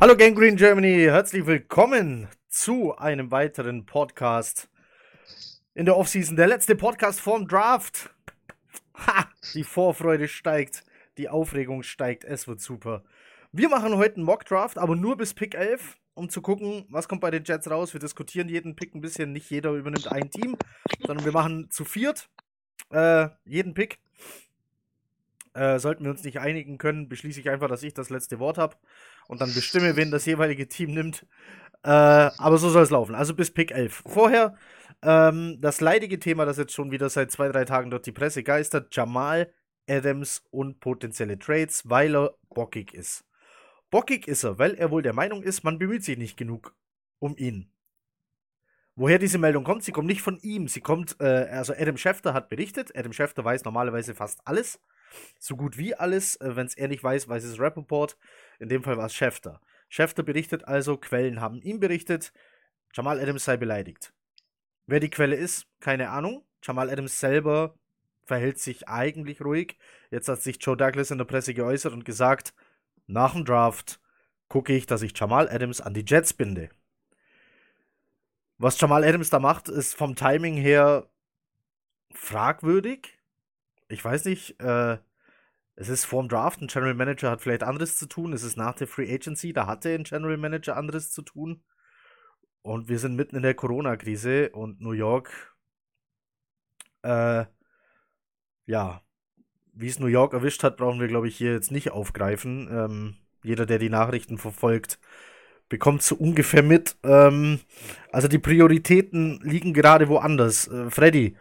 Hallo Gangrene Germany, herzlich willkommen zu einem weiteren Podcast in der Offseason. Der letzte Podcast vorm Draft. Ha, die Vorfreude steigt, die Aufregung steigt, es wird super. Wir machen heute einen Mock Draft, aber nur bis Pick 11, um zu gucken, was kommt bei den Jets raus. Wir diskutieren jeden Pick ein bisschen, nicht jeder übernimmt ein Team, sondern wir machen zu viert äh, jeden Pick. Äh, sollten wir uns nicht einigen können, beschließe ich einfach, dass ich das letzte Wort habe und dann bestimme, wen das jeweilige Team nimmt. Äh, aber so soll es laufen. Also bis Pick 11. Vorher ähm, das leidige Thema, das jetzt schon wieder seit zwei, drei Tagen durch die Presse geistert: Jamal Adams und potenzielle Trades, weil er bockig ist. Bockig ist er, weil er wohl der Meinung ist, man bemüht sich nicht genug um ihn. Woher diese Meldung kommt, sie kommt nicht von ihm. Sie kommt, äh, also Adam Schefter hat berichtet. Adam Schefter weiß normalerweise fast alles. So gut wie alles. Äh, Wenn es er nicht weiß, weiß es Rappaport. In dem Fall war es Schefter. Schefter berichtet also, Quellen haben ihm berichtet, Jamal Adams sei beleidigt. Wer die Quelle ist, keine Ahnung. Jamal Adams selber verhält sich eigentlich ruhig. Jetzt hat sich Joe Douglas in der Presse geäußert und gesagt, nach dem Draft gucke ich, dass ich Jamal Adams an die Jets binde. Was Jamal Adams da macht, ist vom Timing her fragwürdig. Ich weiß nicht, äh, es ist vorm Draft, ein General Manager hat vielleicht anderes zu tun. Es ist nach der Free Agency, da hatte ein General Manager anderes zu tun. Und wir sind mitten in der Corona-Krise und New York, äh, ja, wie es New York erwischt hat, brauchen wir, glaube ich, hier jetzt nicht aufgreifen. Ähm, jeder, der die Nachrichten verfolgt, bekommt so ungefähr mit. Ähm, also die Prioritäten liegen gerade woanders. Äh, Freddy,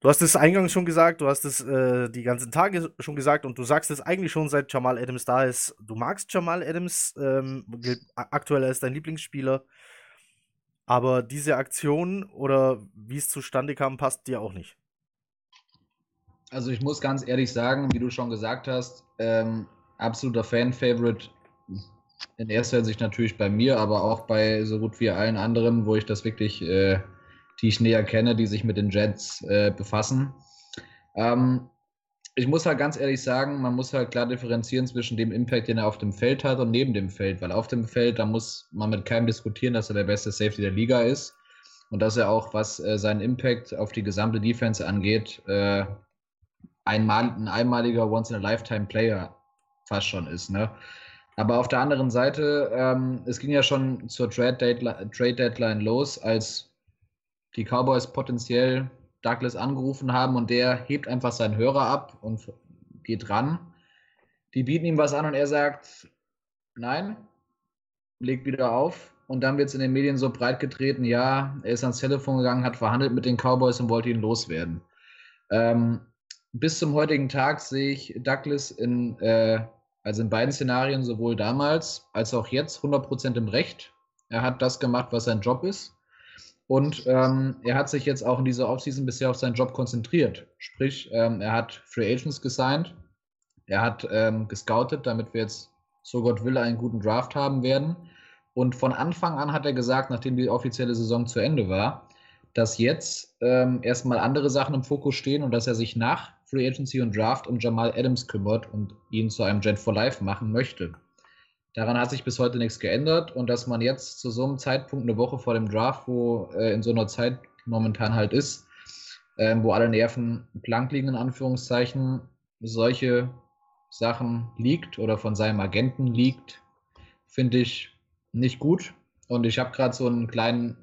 du hast es eingangs schon gesagt, du hast es äh, die ganzen Tage schon gesagt und du sagst es eigentlich schon seit Jamal Adams da ist. Du magst Jamal Adams, ähm, aktuell als dein Lieblingsspieler. Aber diese Aktion oder wie es zustande kam, passt dir auch nicht. Also ich muss ganz ehrlich sagen, wie du schon gesagt hast, ähm, absoluter Fan-Favorite in erster Hinsicht natürlich bei mir, aber auch bei so gut wie allen anderen, wo ich das wirklich, äh, die ich näher kenne, die sich mit den Jets äh, befassen. Ähm, ich muss halt ganz ehrlich sagen, man muss halt klar differenzieren zwischen dem Impact, den er auf dem Feld hat und neben dem Feld, weil auf dem Feld, da muss man mit keinem diskutieren, dass er der beste Safety der Liga ist und dass er auch, was äh, seinen Impact auf die gesamte Defense angeht, äh, einmal, ein einmaliger Once-in-a-Lifetime-Player fast schon ist. Ne? Aber auf der anderen Seite, ähm, es ging ja schon zur Trade Deadline, Trade Deadline los, als die Cowboys potenziell Douglas angerufen haben und der hebt einfach seinen Hörer ab und geht ran. Die bieten ihm was an und er sagt, nein, legt wieder auf. Und dann wird es in den Medien so breit getreten, ja, er ist ans Telefon gegangen, hat verhandelt mit den Cowboys und wollte ihn loswerden. Ähm, bis zum heutigen Tag sehe ich Douglas in äh, also in beiden Szenarien, sowohl damals als auch jetzt, 100% im Recht. Er hat das gemacht, was sein Job ist. Und ähm, er hat sich jetzt auch in dieser Offseason bisher auf seinen Job konzentriert. Sprich, ähm, er hat Free Agents gesigned, er hat ähm, gescoutet, damit wir jetzt, so Gott will, einen guten Draft haben werden. Und von Anfang an hat er gesagt, nachdem die offizielle Saison zu Ende war, dass jetzt ähm, erstmal andere Sachen im Fokus stehen und dass er sich nach Free Agency und Draft um Jamal Adams kümmert und ihn zu einem Jet for Life machen möchte. Daran hat sich bis heute nichts geändert und dass man jetzt zu so einem Zeitpunkt, eine Woche vor dem Draft, wo äh, in so einer Zeit momentan halt ist, äh, wo alle Nerven blank liegen, in Anführungszeichen, solche Sachen liegt oder von seinem Agenten liegt, finde ich nicht gut. Und ich habe gerade so einen kleinen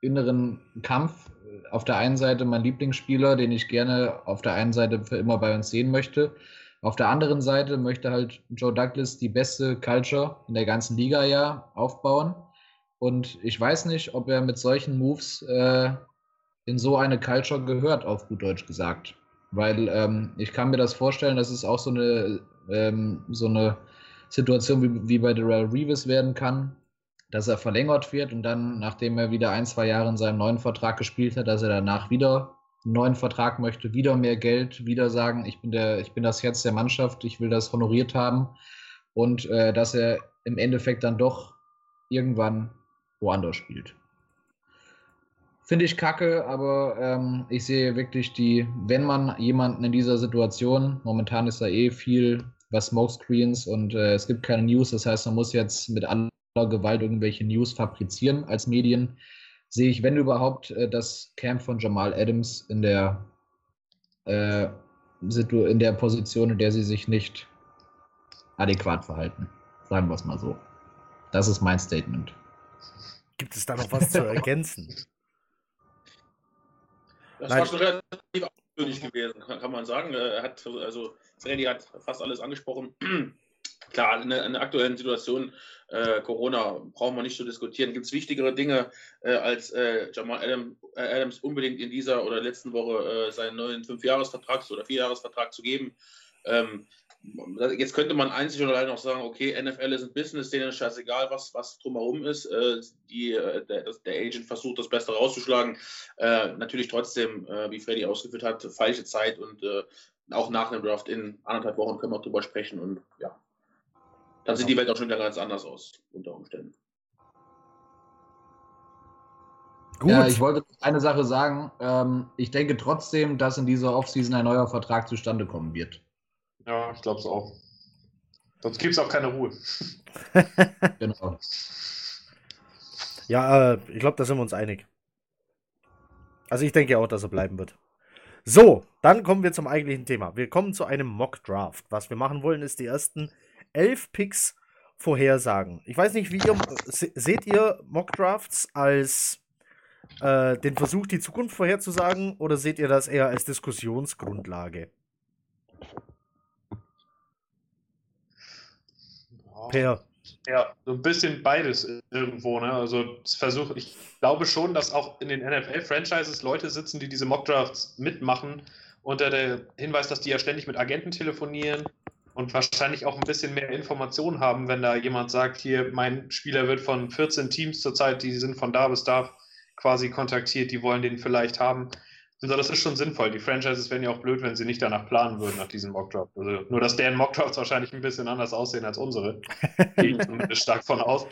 inneren Kampf auf der einen Seite mein Lieblingsspieler, den ich gerne auf der einen Seite für immer bei uns sehen möchte. Auf der anderen Seite möchte halt Joe Douglas die beste Culture in der ganzen Liga ja aufbauen. Und ich weiß nicht, ob er mit solchen Moves äh, in so eine Culture gehört, auf gut Deutsch gesagt. Weil ähm, ich kann mir das vorstellen, dass es auch so eine, ähm, so eine Situation wie, wie bei Darrell Reeves werden kann, dass er verlängert wird und dann, nachdem er wieder ein, zwei Jahre in seinem neuen Vertrag gespielt hat, dass er danach wieder einen neuen Vertrag möchte, wieder mehr Geld, wieder sagen, ich bin, der, ich bin das Herz der Mannschaft, ich will das honoriert haben und äh, dass er im Endeffekt dann doch irgendwann woanders spielt. Finde ich kacke, aber ähm, ich sehe wirklich die, wenn man jemanden in dieser Situation, momentan ist da eh viel über Smokescreens und äh, es gibt keine News. Das heißt, man muss jetzt mit aller Gewalt irgendwelche News fabrizieren als Medien. Sehe ich, wenn überhaupt, äh, das Camp von Jamal Adams in der, äh, in der Position, in der sie sich nicht adäquat verhalten. Sagen wir es mal so. Das ist mein Statement. Gibt es da noch was zu ergänzen? Das Nein. war schon relativ ausführlich gewesen, kann man sagen. Er hat, also Freddy hat fast alles angesprochen. Klar, in der, in der, aktuellen Situation äh, Corona brauchen wir nicht zu diskutieren. Gibt es wichtigere Dinge, äh, als äh, Jamal Adam, äh, Adams unbedingt in dieser oder letzten Woche äh, seinen neuen Fünfjahresvertrag oder Vierjahresvertrag zu geben? Ähm, Jetzt könnte man einzig oder allein noch sagen, okay, NFL ist ein Business, denen ist scheißegal, was, was drumherum ist. Äh, die, der, der, Agent versucht, das Beste rauszuschlagen. Natürlich trotzdem, wie Freddy ausgeführt hat, falsche Zeit und auch nach dem Draft in anderthalb Wochen können wir drüber sprechen und ja, dann sieht die Welt auch schon wieder ganz anders aus, unter Umständen. Gut. Ja, ich wollte eine Sache sagen. Ähm, ich denke trotzdem, dass in dieser Offseason ein neuer Vertrag zustande kommen wird. Ja, ich glaube es auch. Sonst gibt es auch keine Ruhe. genau. Ja, äh, ich glaube, da sind wir uns einig. Also ich denke auch, dass er bleiben wird. So, dann kommen wir zum eigentlichen Thema. Wir kommen zu einem Mock Draft. Was wir machen wollen, ist die ersten elf Picks vorhersagen. Ich weiß nicht, wie ihr seht ihr Mock Drafts als äh, den Versuch, die Zukunft vorherzusagen, oder seht ihr das eher als Diskussionsgrundlage? Per. Ja, so ein bisschen beides irgendwo. Ne? Also versuch, ich glaube schon, dass auch in den NFL-Franchises Leute sitzen, die diese Mockdrafts mitmachen, unter der Hinweis, dass die ja ständig mit Agenten telefonieren und wahrscheinlich auch ein bisschen mehr Informationen haben, wenn da jemand sagt, hier, mein Spieler wird von 14 Teams zurzeit, die sind von da bis da quasi kontaktiert, die wollen den vielleicht haben. Also das ist schon sinnvoll. Die Franchises wären ja auch blöd, wenn sie nicht danach planen würden, nach diesem Mockdraft. Also nur, dass deren Mockdrafts wahrscheinlich ein bisschen anders aussehen als unsere. Gehe ich zumindest stark von aus.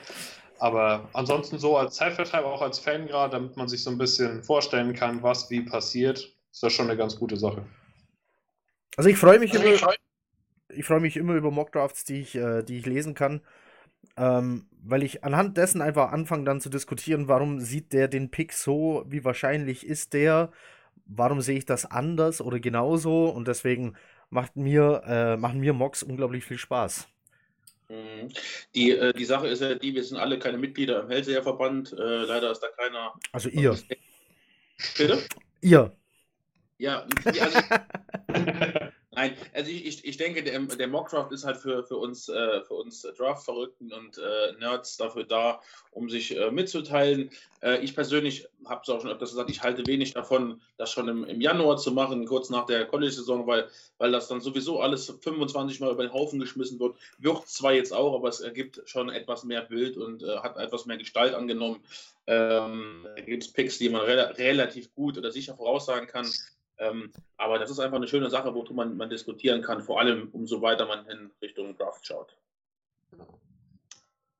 Aber ansonsten so als Zeitvertreib, auch als Fan gerade, damit man sich so ein bisschen vorstellen kann, was wie passiert, ist das schon eine ganz gute Sache. Also ich freue mich also über, ich freu... ich freue mich immer über Mockdrafts, die ich, äh, die ich lesen kann. Ähm, weil ich anhand dessen einfach anfange dann zu diskutieren, warum sieht der den Pick so, wie wahrscheinlich ist der, warum sehe ich das anders oder genauso? Und deswegen macht mir, äh, machen mir Mocks unglaublich viel Spaß. Mhm. Die, äh, die Sache ist ja die, wir sind alle keine Mitglieder im Hellseherverband. Äh, leider ist da keiner. Also ihr. Bitte? Ihr. Ja, also, Nein, also ich, ich, ich denke, der, der Mockdraft ist halt für, für uns, äh, uns Draft-Verrückten und äh, Nerds dafür da, um sich äh, mitzuteilen. Äh, ich persönlich habe es auch schon öfters gesagt, ich halte wenig davon, das schon im, im Januar zu machen, kurz nach der College-Saison, weil, weil das dann sowieso alles 25 Mal über den Haufen geschmissen wird. Wird zwar jetzt auch, aber es ergibt schon etwas mehr Bild und äh, hat etwas mehr Gestalt angenommen. Ähm, da gibt es Picks, die man re relativ gut oder sicher voraussagen kann. Ähm, aber das ist einfach eine schöne Sache, worüber man, man diskutieren kann, vor allem umso weiter man in Richtung Draft schaut.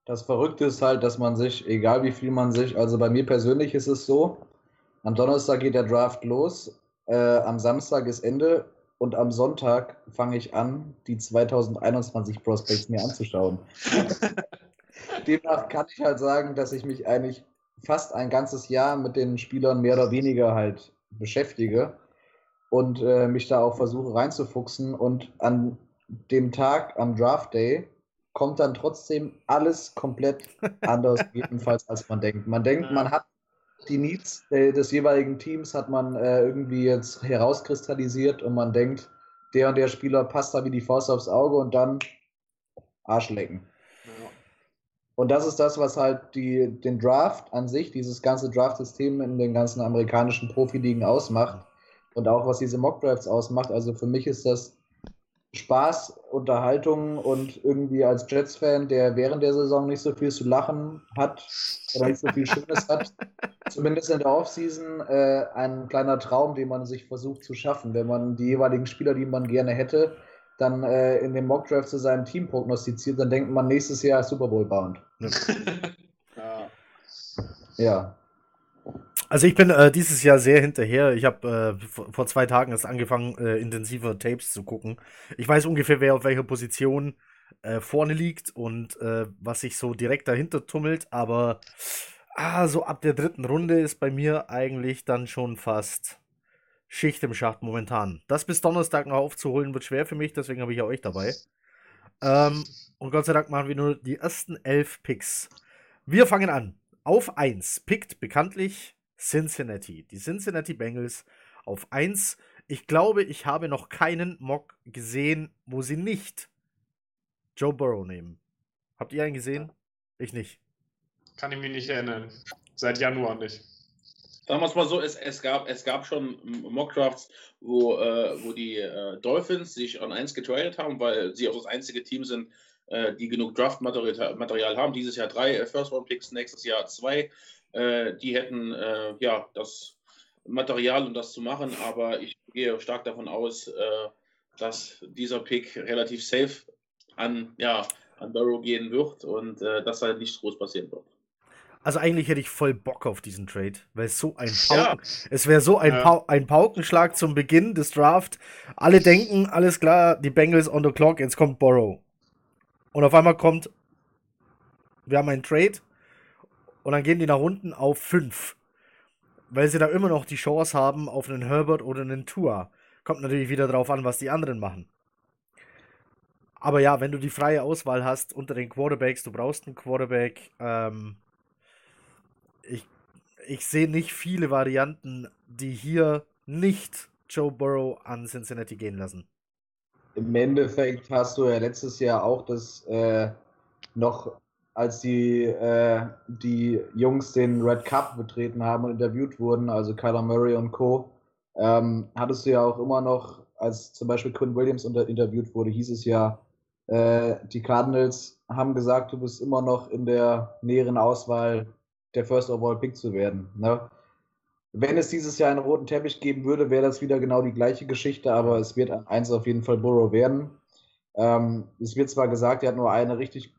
Das Verrückte ist halt, dass man sich, egal wie viel man sich, also bei mir persönlich ist es so, am Donnerstag geht der Draft los, äh, am Samstag ist Ende und am Sonntag fange ich an, die 2021 Prospects mir anzuschauen. Demnach kann ich halt sagen, dass ich mich eigentlich fast ein ganzes Jahr mit den Spielern mehr oder weniger halt beschäftige und äh, mich da auch versuche reinzufuchsen. Und an dem Tag, am Draft Day, kommt dann trotzdem alles komplett anders, jedenfalls als man denkt. Man denkt, man hat die Needs des jeweiligen Teams hat man äh, irgendwie jetzt herauskristallisiert und man denkt, der und der Spieler passt da wie die Faust aufs Auge und dann Arschlecken. Und das ist das, was halt die, den Draft an sich, dieses ganze Draft-System in den ganzen amerikanischen Profiligen ausmacht und auch was diese Mockdrafts ausmacht. Also für mich ist das Spaß, Unterhaltung und irgendwie als Jets-Fan, der während der Saison nicht so viel zu lachen hat oder nicht so viel Schönes hat, zumindest in der Offseason äh, ein kleiner Traum, den man sich versucht zu schaffen, wenn man die jeweiligen Spieler, die man gerne hätte, dann äh, in dem Mockdraft zu seinem Team prognostiziert, dann denkt man nächstes Jahr Super Bowl bound. ja. ja. Also ich bin äh, dieses Jahr sehr hinterher. Ich habe äh, vor zwei Tagen erst angefangen, äh, intensiver Tapes zu gucken. Ich weiß ungefähr, wer auf welcher Position äh, vorne liegt und äh, was sich so direkt dahinter tummelt, aber ah, so ab der dritten Runde ist bei mir eigentlich dann schon fast Schicht im Schacht momentan. Das bis Donnerstag noch aufzuholen wird schwer für mich, deswegen habe ich ja euch dabei. Ähm, und Gott sei Dank machen wir nur die ersten elf Picks. Wir fangen an. Auf 1 pickt bekanntlich Cincinnati. Die Cincinnati Bengals auf 1. Ich glaube, ich habe noch keinen Mock gesehen, wo sie nicht Joe Burrow nehmen. Habt ihr einen gesehen? Ich nicht. Kann ich mich nicht erinnern. Seit Januar nicht. Sagen wir es mal so, es, es, gab, es gab schon Mockdrafts, wo, äh, wo die äh, Dolphins sich an 1 getradet haben, weil sie auch das einzige Team sind, äh, die genug Draft-Material haben. Dieses Jahr drei äh, First-Round-Picks, nächstes Jahr zwei. Äh, die hätten äh, ja das Material, um das zu machen, aber ich gehe stark davon aus, dass dieser Pick relativ safe an, ja, an Burrow gehen wird und äh, dass da nichts groß passieren wird. Also eigentlich hätte ich voll Bock auf diesen Trade, weil es so ein Pauken, ja. es wäre so ein, ja. pa ein Paukenschlag zum Beginn des Draft. Alle denken, alles klar, die Bengals on the clock, jetzt kommt Borrow. Und auf einmal kommt, wir haben einen Trade und dann gehen die nach unten auf 5. Weil sie da immer noch die Chance haben auf einen Herbert oder einen Tua. Kommt natürlich wieder drauf an, was die anderen machen. Aber ja, wenn du die freie Auswahl hast unter den Quarterbacks, du brauchst einen Quarterback. Ähm, ich ich sehe nicht viele Varianten, die hier nicht Joe Burrow an Cincinnati gehen lassen. Im Endeffekt hast du ja letztes Jahr auch das äh, noch, als die, äh, die Jungs den Red Cup betreten haben und interviewt wurden, also Kyler Murray und Co., ähm, hattest du ja auch immer noch, als zum Beispiel Quinn Williams unter interviewt wurde, hieß es ja, äh, die Cardinals haben gesagt, du bist immer noch in der näheren Auswahl, der First Overall Pick zu werden. Ne? Wenn es dieses Jahr einen roten Teppich geben würde, wäre das wieder genau die gleiche Geschichte, aber es wird eins auf jeden Fall Burrow werden. Ähm, es wird zwar gesagt, er hat nur eine richtig,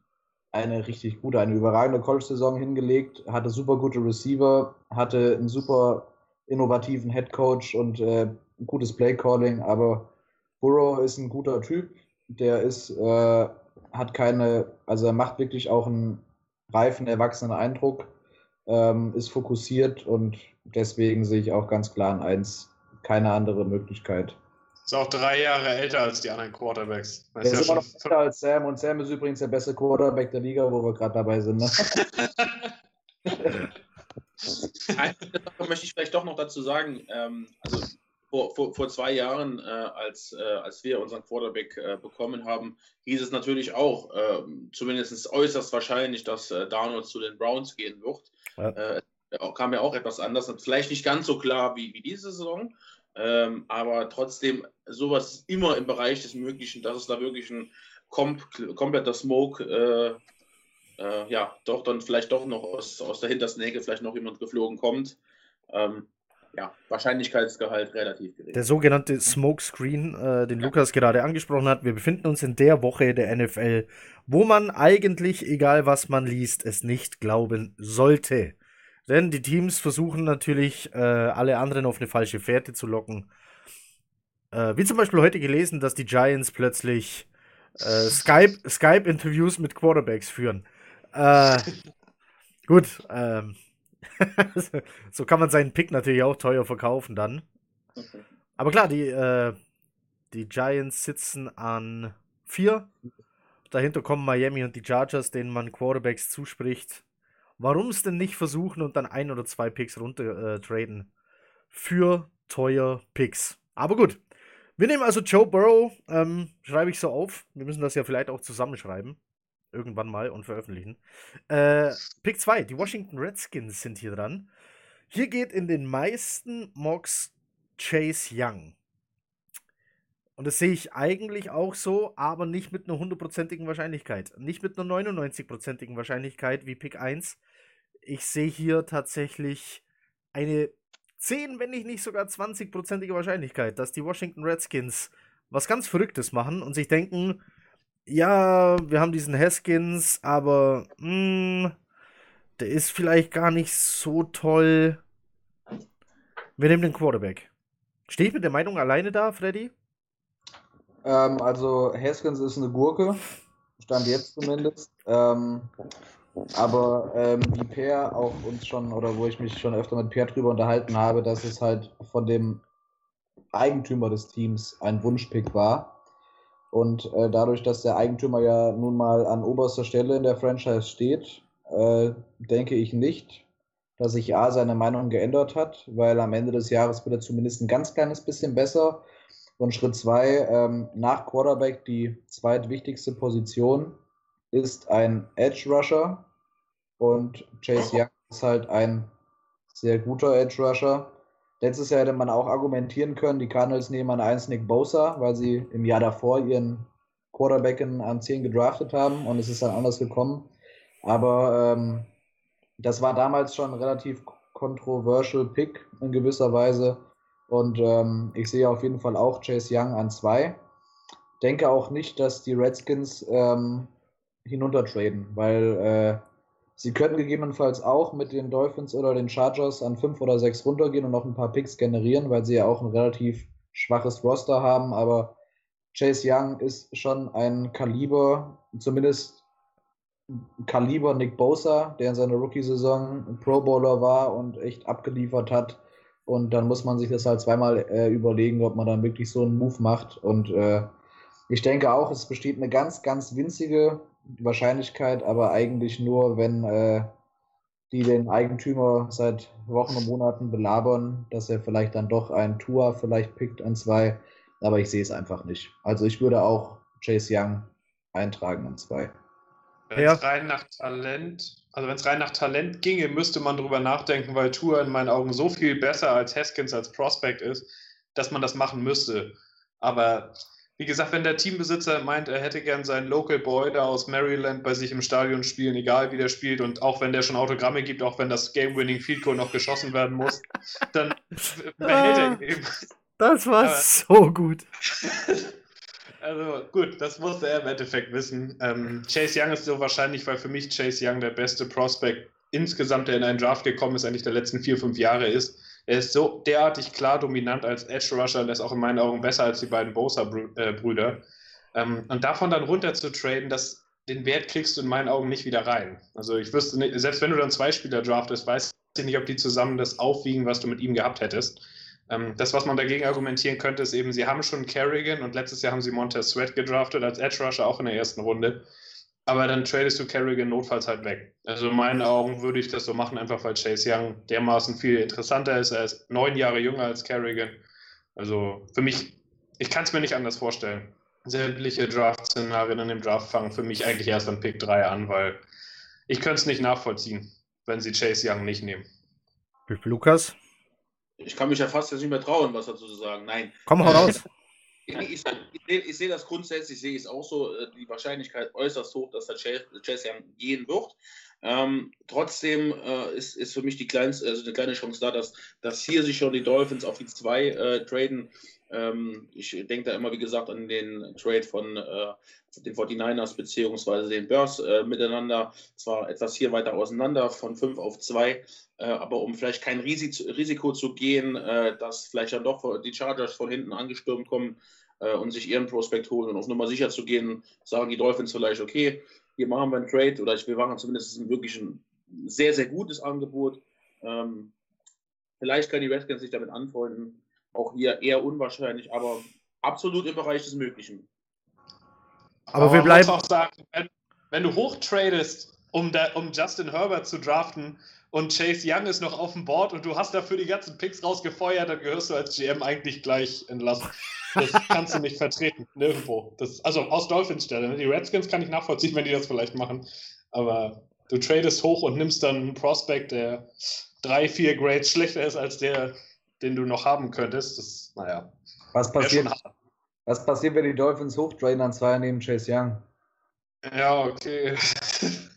eine richtig gute, eine überragende College-Saison hingelegt, hatte super gute Receiver, hatte einen super innovativen Head Coach und äh, ein gutes Play-Calling, aber Burrow ist ein guter Typ, der ist, äh, hat keine, also er macht wirklich auch einen reifen, erwachsenen Eindruck, ähm, ist fokussiert und deswegen sehe ich auch ganz klar in eins keine andere Möglichkeit. Ist auch drei Jahre älter als die anderen Quarterbacks. Er ist, ist ja immer noch älter als Sam und Sam ist übrigens der beste Quarterback der Liga, wo wir gerade dabei sind. Ne? Eine Sache möchte ich vielleicht doch noch dazu sagen. Ähm, also vor, vor, vor zwei Jahren, äh, als, äh, als wir unseren Quarterback äh, bekommen haben, hieß es natürlich auch, ähm, zumindest äußerst wahrscheinlich, dass äh, Darnold zu den Browns gehen wird. Ja. Äh, kam ja auch etwas anders. Vielleicht nicht ganz so klar wie, wie diese Saison, ähm, aber trotzdem sowas ist immer im Bereich des Möglichen, dass es da wirklich ein kom kompletter Smoke, äh, äh, ja, doch dann vielleicht doch noch aus, aus der hintersten Ecke vielleicht noch jemand geflogen kommt. Ähm, ja, Wahrscheinlichkeitsgehalt relativ gering. Der sogenannte Smokescreen, äh, den ja. Lukas gerade angesprochen hat. Wir befinden uns in der Woche der NFL, wo man eigentlich, egal was man liest, es nicht glauben sollte. Denn die Teams versuchen natürlich, äh, alle anderen auf eine falsche Fährte zu locken. Äh, wie zum Beispiel heute gelesen, dass die Giants plötzlich äh, Skype-Interviews Skype mit Quarterbacks führen. Äh, gut, ähm, so kann man seinen Pick natürlich auch teuer verkaufen dann. Okay. Aber klar, die, äh, die Giants sitzen an vier. Dahinter kommen Miami und die Chargers, denen man Quarterbacks zuspricht. Warum es denn nicht versuchen und dann ein oder zwei Picks runter äh, traden? Für teuer Picks. Aber gut. Wir nehmen also Joe Burrow, ähm, schreibe ich so auf. Wir müssen das ja vielleicht auch zusammenschreiben irgendwann mal und veröffentlichen. Äh, Pick 2, die Washington Redskins sind hier dran. Hier geht in den meisten Mocks Chase Young. Und das sehe ich eigentlich auch so, aber nicht mit einer hundertprozentigen Wahrscheinlichkeit. Nicht mit einer 99%igen Wahrscheinlichkeit wie Pick 1. Ich sehe hier tatsächlich eine 10, wenn nicht, nicht sogar 20%ige Wahrscheinlichkeit, dass die Washington Redskins was ganz Verrücktes machen und sich denken, ja, wir haben diesen Haskins, aber mh, hm, der ist vielleicht gar nicht so toll. Wir nehmen den Quarterback. Stehe ich mit der Meinung alleine da, Freddy? Ähm, also Haskins ist eine Gurke, stand jetzt zumindest. Ähm, aber ähm, wie Per auch uns schon, oder wo ich mich schon öfter mit Per drüber unterhalten habe, dass es halt von dem Eigentümer des Teams ein Wunschpick war. Und äh, dadurch, dass der Eigentümer ja nun mal an oberster Stelle in der Franchise steht, äh, denke ich nicht, dass sich A seine Meinung geändert hat, weil am Ende des Jahres wird er zumindest ein ganz kleines bisschen besser. Und Schritt zwei, ähm, nach Quarterback die zweitwichtigste Position ist ein Edge Rusher und Chase Young ist halt ein sehr guter Edge Rusher. Letztes Jahr hätte man auch argumentieren können, die Cardinals nehmen an 1 Nick Bosa, weil sie im Jahr davor ihren Quarterback an 10 gedraftet haben und es ist dann anders gekommen. Aber ähm, das war damals schon ein relativ controversial Pick in gewisser Weise. Und ähm, ich sehe auf jeden Fall auch Chase Young an 2. Denke auch nicht, dass die Redskins ähm, hinuntertraden, weil äh, Sie können gegebenenfalls auch mit den Dolphins oder den Chargers an fünf oder sechs runtergehen und noch ein paar Picks generieren, weil sie ja auch ein relativ schwaches Roster haben. Aber Chase Young ist schon ein Kaliber, zumindest Kaliber Nick Bosa, der in seiner Rookie-Saison Pro Bowler war und echt abgeliefert hat. Und dann muss man sich das halt zweimal äh, überlegen, ob man dann wirklich so einen Move macht. Und äh, ich denke auch, es besteht eine ganz, ganz winzige Wahrscheinlichkeit, aber eigentlich nur, wenn äh, die den Eigentümer seit Wochen und Monaten belabern, dass er vielleicht dann doch ein Tour vielleicht pickt an zwei. Aber ich sehe es einfach nicht. Also ich würde auch Chase Young eintragen an zwei. Wenn es ja. rein nach Talent, also wenn es rein nach Talent ginge, müsste man darüber nachdenken, weil Tour in meinen Augen so viel besser als Haskins als Prospect ist, dass man das machen müsste. Aber wie gesagt, wenn der Teambesitzer meint, er hätte gern seinen Local Boy da aus Maryland bei sich im Stadion spielen, egal wie der spielt, und auch wenn der schon Autogramme gibt, auch wenn das Game-Winning Field Goal noch geschossen werden muss, dann behält er ihn eben. Das war Aber, so gut. Also gut, das musste er im Endeffekt wissen. Ähm, Chase Young ist so wahrscheinlich, weil für mich Chase Young der beste Prospect insgesamt, der in einen Draft gekommen ist, eigentlich der letzten vier, fünf Jahre ist. Er ist so derartig klar dominant als Edge Rusher und ist auch in meinen Augen besser als die beiden Bosa-Brüder. Ähm, und davon dann runter zu traden, das, den Wert kriegst du in meinen Augen nicht wieder rein. Also ich wüsste nicht, selbst wenn du dann zwei Spieler draftest, weiß ich nicht, ob die zusammen das aufwiegen, was du mit ihm gehabt hättest. Ähm, das, was man dagegen argumentieren könnte, ist eben, sie haben schon Kerrigan und letztes Jahr haben sie Montez Sweat gedraftet als Edge Rusher auch in der ersten Runde aber dann tradest du Kerrigan notfalls halt weg. Also in meinen Augen würde ich das so machen, einfach weil Chase Young dermaßen viel interessanter ist. Er ist neun Jahre jünger als Kerrigan. Also für mich, ich kann es mir nicht anders vorstellen. Sämtliche Draft-Szenarien in dem Draft fangen für mich eigentlich erst an Pick 3 an, weil ich könnte es nicht nachvollziehen, wenn sie Chase Young nicht nehmen. Lukas? Ich kann mich ja fast jetzt nicht mehr trauen, was dazu zu sagen. Nein. Komm, hau raus. ich, ich, ich sehe das grundsätzlich, sehe es auch so, äh, die Wahrscheinlichkeit äußerst hoch, dass der Young gehen wird. Ähm, trotzdem äh, ist, ist für mich die kleinste, also eine kleine Chance da, dass, dass hier sich schon die Dolphins auf die zwei äh, traden. Ähm, ich denke da immer, wie gesagt, an den Trade von äh, den 49ers bzw. den Bears äh, miteinander. Zwar etwas hier weiter auseinander, von 5 auf 2, äh, aber um vielleicht kein Risiko zu gehen, dass vielleicht dann doch die Chargers von hinten angestürmt kommen, äh, und sich ihren Prospekt holen und auf Nummer sicher zu gehen, sagen die Dolphins vielleicht, okay, hier machen wir einen Trade oder wir machen zumindest wirklich ein sehr, sehr gutes Angebot. Ähm, vielleicht können die Redskins sich damit anfreunden. Auch hier eher unwahrscheinlich, aber absolut im Bereich des Möglichen. Aber, aber wir bleiben. auch sagen, wenn, wenn du hochtradest, um, um Justin Herbert zu draften und Chase Young ist noch auf dem Board und du hast dafür die ganzen Picks rausgefeuert, dann gehörst du als GM eigentlich gleich entlassen. Das kannst du nicht vertreten, nirgendwo. Das, also aus Dolphins Stelle. Die Redskins kann ich nachvollziehen, wenn die das vielleicht machen. Aber du tradest hoch und nimmst dann einen Prospect, der drei, vier Grades schlechter ist als der, den du noch haben könntest. Das, naja. Was passiert, was passiert, wenn die Dolphins hochtraden an zwei neben Chase Young? Ja, okay.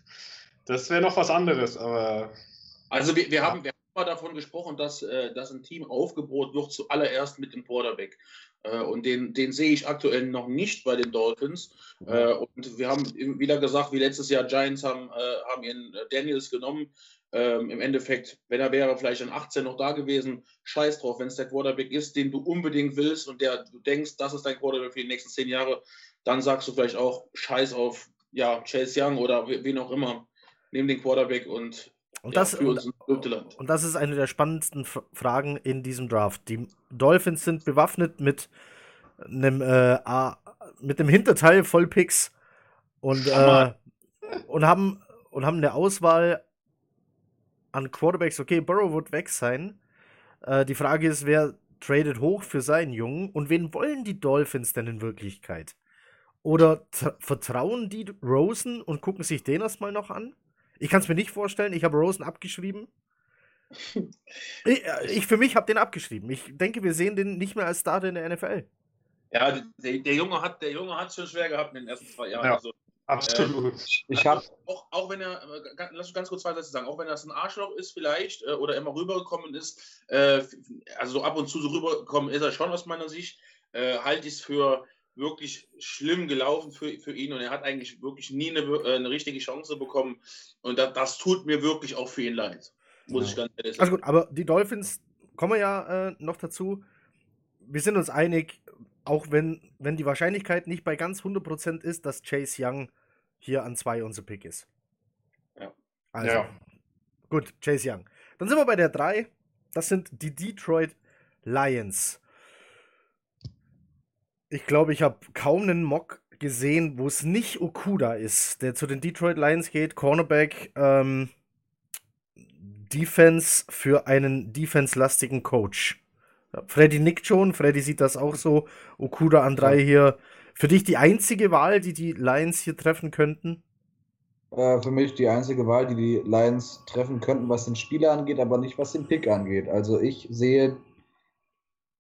Das wäre noch was anderes, aber. Also wir, wir haben, wir haben davon gesprochen, dass, äh, dass ein Team aufgebaut wird, zuallererst mit dem Quarterback. Äh, und den, den sehe ich aktuell noch nicht bei den Dolphins. Mhm. Äh, und wir haben wieder gesagt, wie letztes Jahr, Giants haben, haben ihren Daniels genommen. Ähm, im Endeffekt, wenn er wäre vielleicht an 18 noch da gewesen, scheiß drauf, wenn es der Quarterback ist, den du unbedingt willst und der du denkst, das ist dein Quarterback für die nächsten zehn Jahre, dann sagst du vielleicht auch scheiß auf ja, Chase Young oder wen auch immer. Nimm den Quarterback und und das, ja, und, und, das ist eine der spannendsten Fragen in diesem Draft. Die Dolphins sind bewaffnet mit einem, äh, mit einem Hinterteil voll Picks und, äh, und, haben, und haben eine Auswahl an Quarterbacks. Okay, Burrow wird weg sein. Äh, die Frage ist, wer tradet hoch für seinen Jungen und wen wollen die Dolphins denn in Wirklichkeit? Oder vertrauen die Rosen und gucken sich den erstmal noch an? Ich kann es mir nicht vorstellen. Ich habe Rosen abgeschrieben. ich, äh, ich, für mich habe den abgeschrieben. Ich denke, wir sehen den nicht mehr als Starter in der NFL. Ja, der, der Junge hat der Junge hat schon schwer gehabt in den ersten zwei Jahren. Ja, also, absolut. Äh, ich habe auch, auch wenn er lass mich ganz kurz zwei Sätze sagen, auch wenn das ein Arschloch ist vielleicht äh, oder immer rübergekommen ist, äh, also so ab und zu so rübergekommen ist er schon aus meiner Sicht, äh, halte ich es für wirklich schlimm gelaufen für, für ihn und er hat eigentlich wirklich nie eine, äh, eine richtige Chance bekommen. Und das, das, tut mir wirklich auch für ihn leid. Muss ja. ich ganz ehrlich sagen. Also gut, aber die Dolphins kommen wir ja äh, noch dazu. Wir sind uns einig, auch wenn, wenn die Wahrscheinlichkeit nicht bei ganz 100% ist, dass Chase Young hier an zwei unser Pick ist. Ja. Also, ja. gut, Chase Young. Dann sind wir bei der 3. Das sind die Detroit Lions. Ich glaube, ich habe kaum einen Mock gesehen, wo es nicht Okuda ist, der zu den Detroit Lions geht, Cornerback, ähm, Defense für einen defense-lastigen Coach. Freddy nickt schon, Freddy sieht das auch so. Okuda an drei hier. Für dich die einzige Wahl, die die Lions hier treffen könnten? Äh, für mich die einzige Wahl, die die Lions treffen könnten, was den Spieler angeht, aber nicht was den Pick angeht. Also ich sehe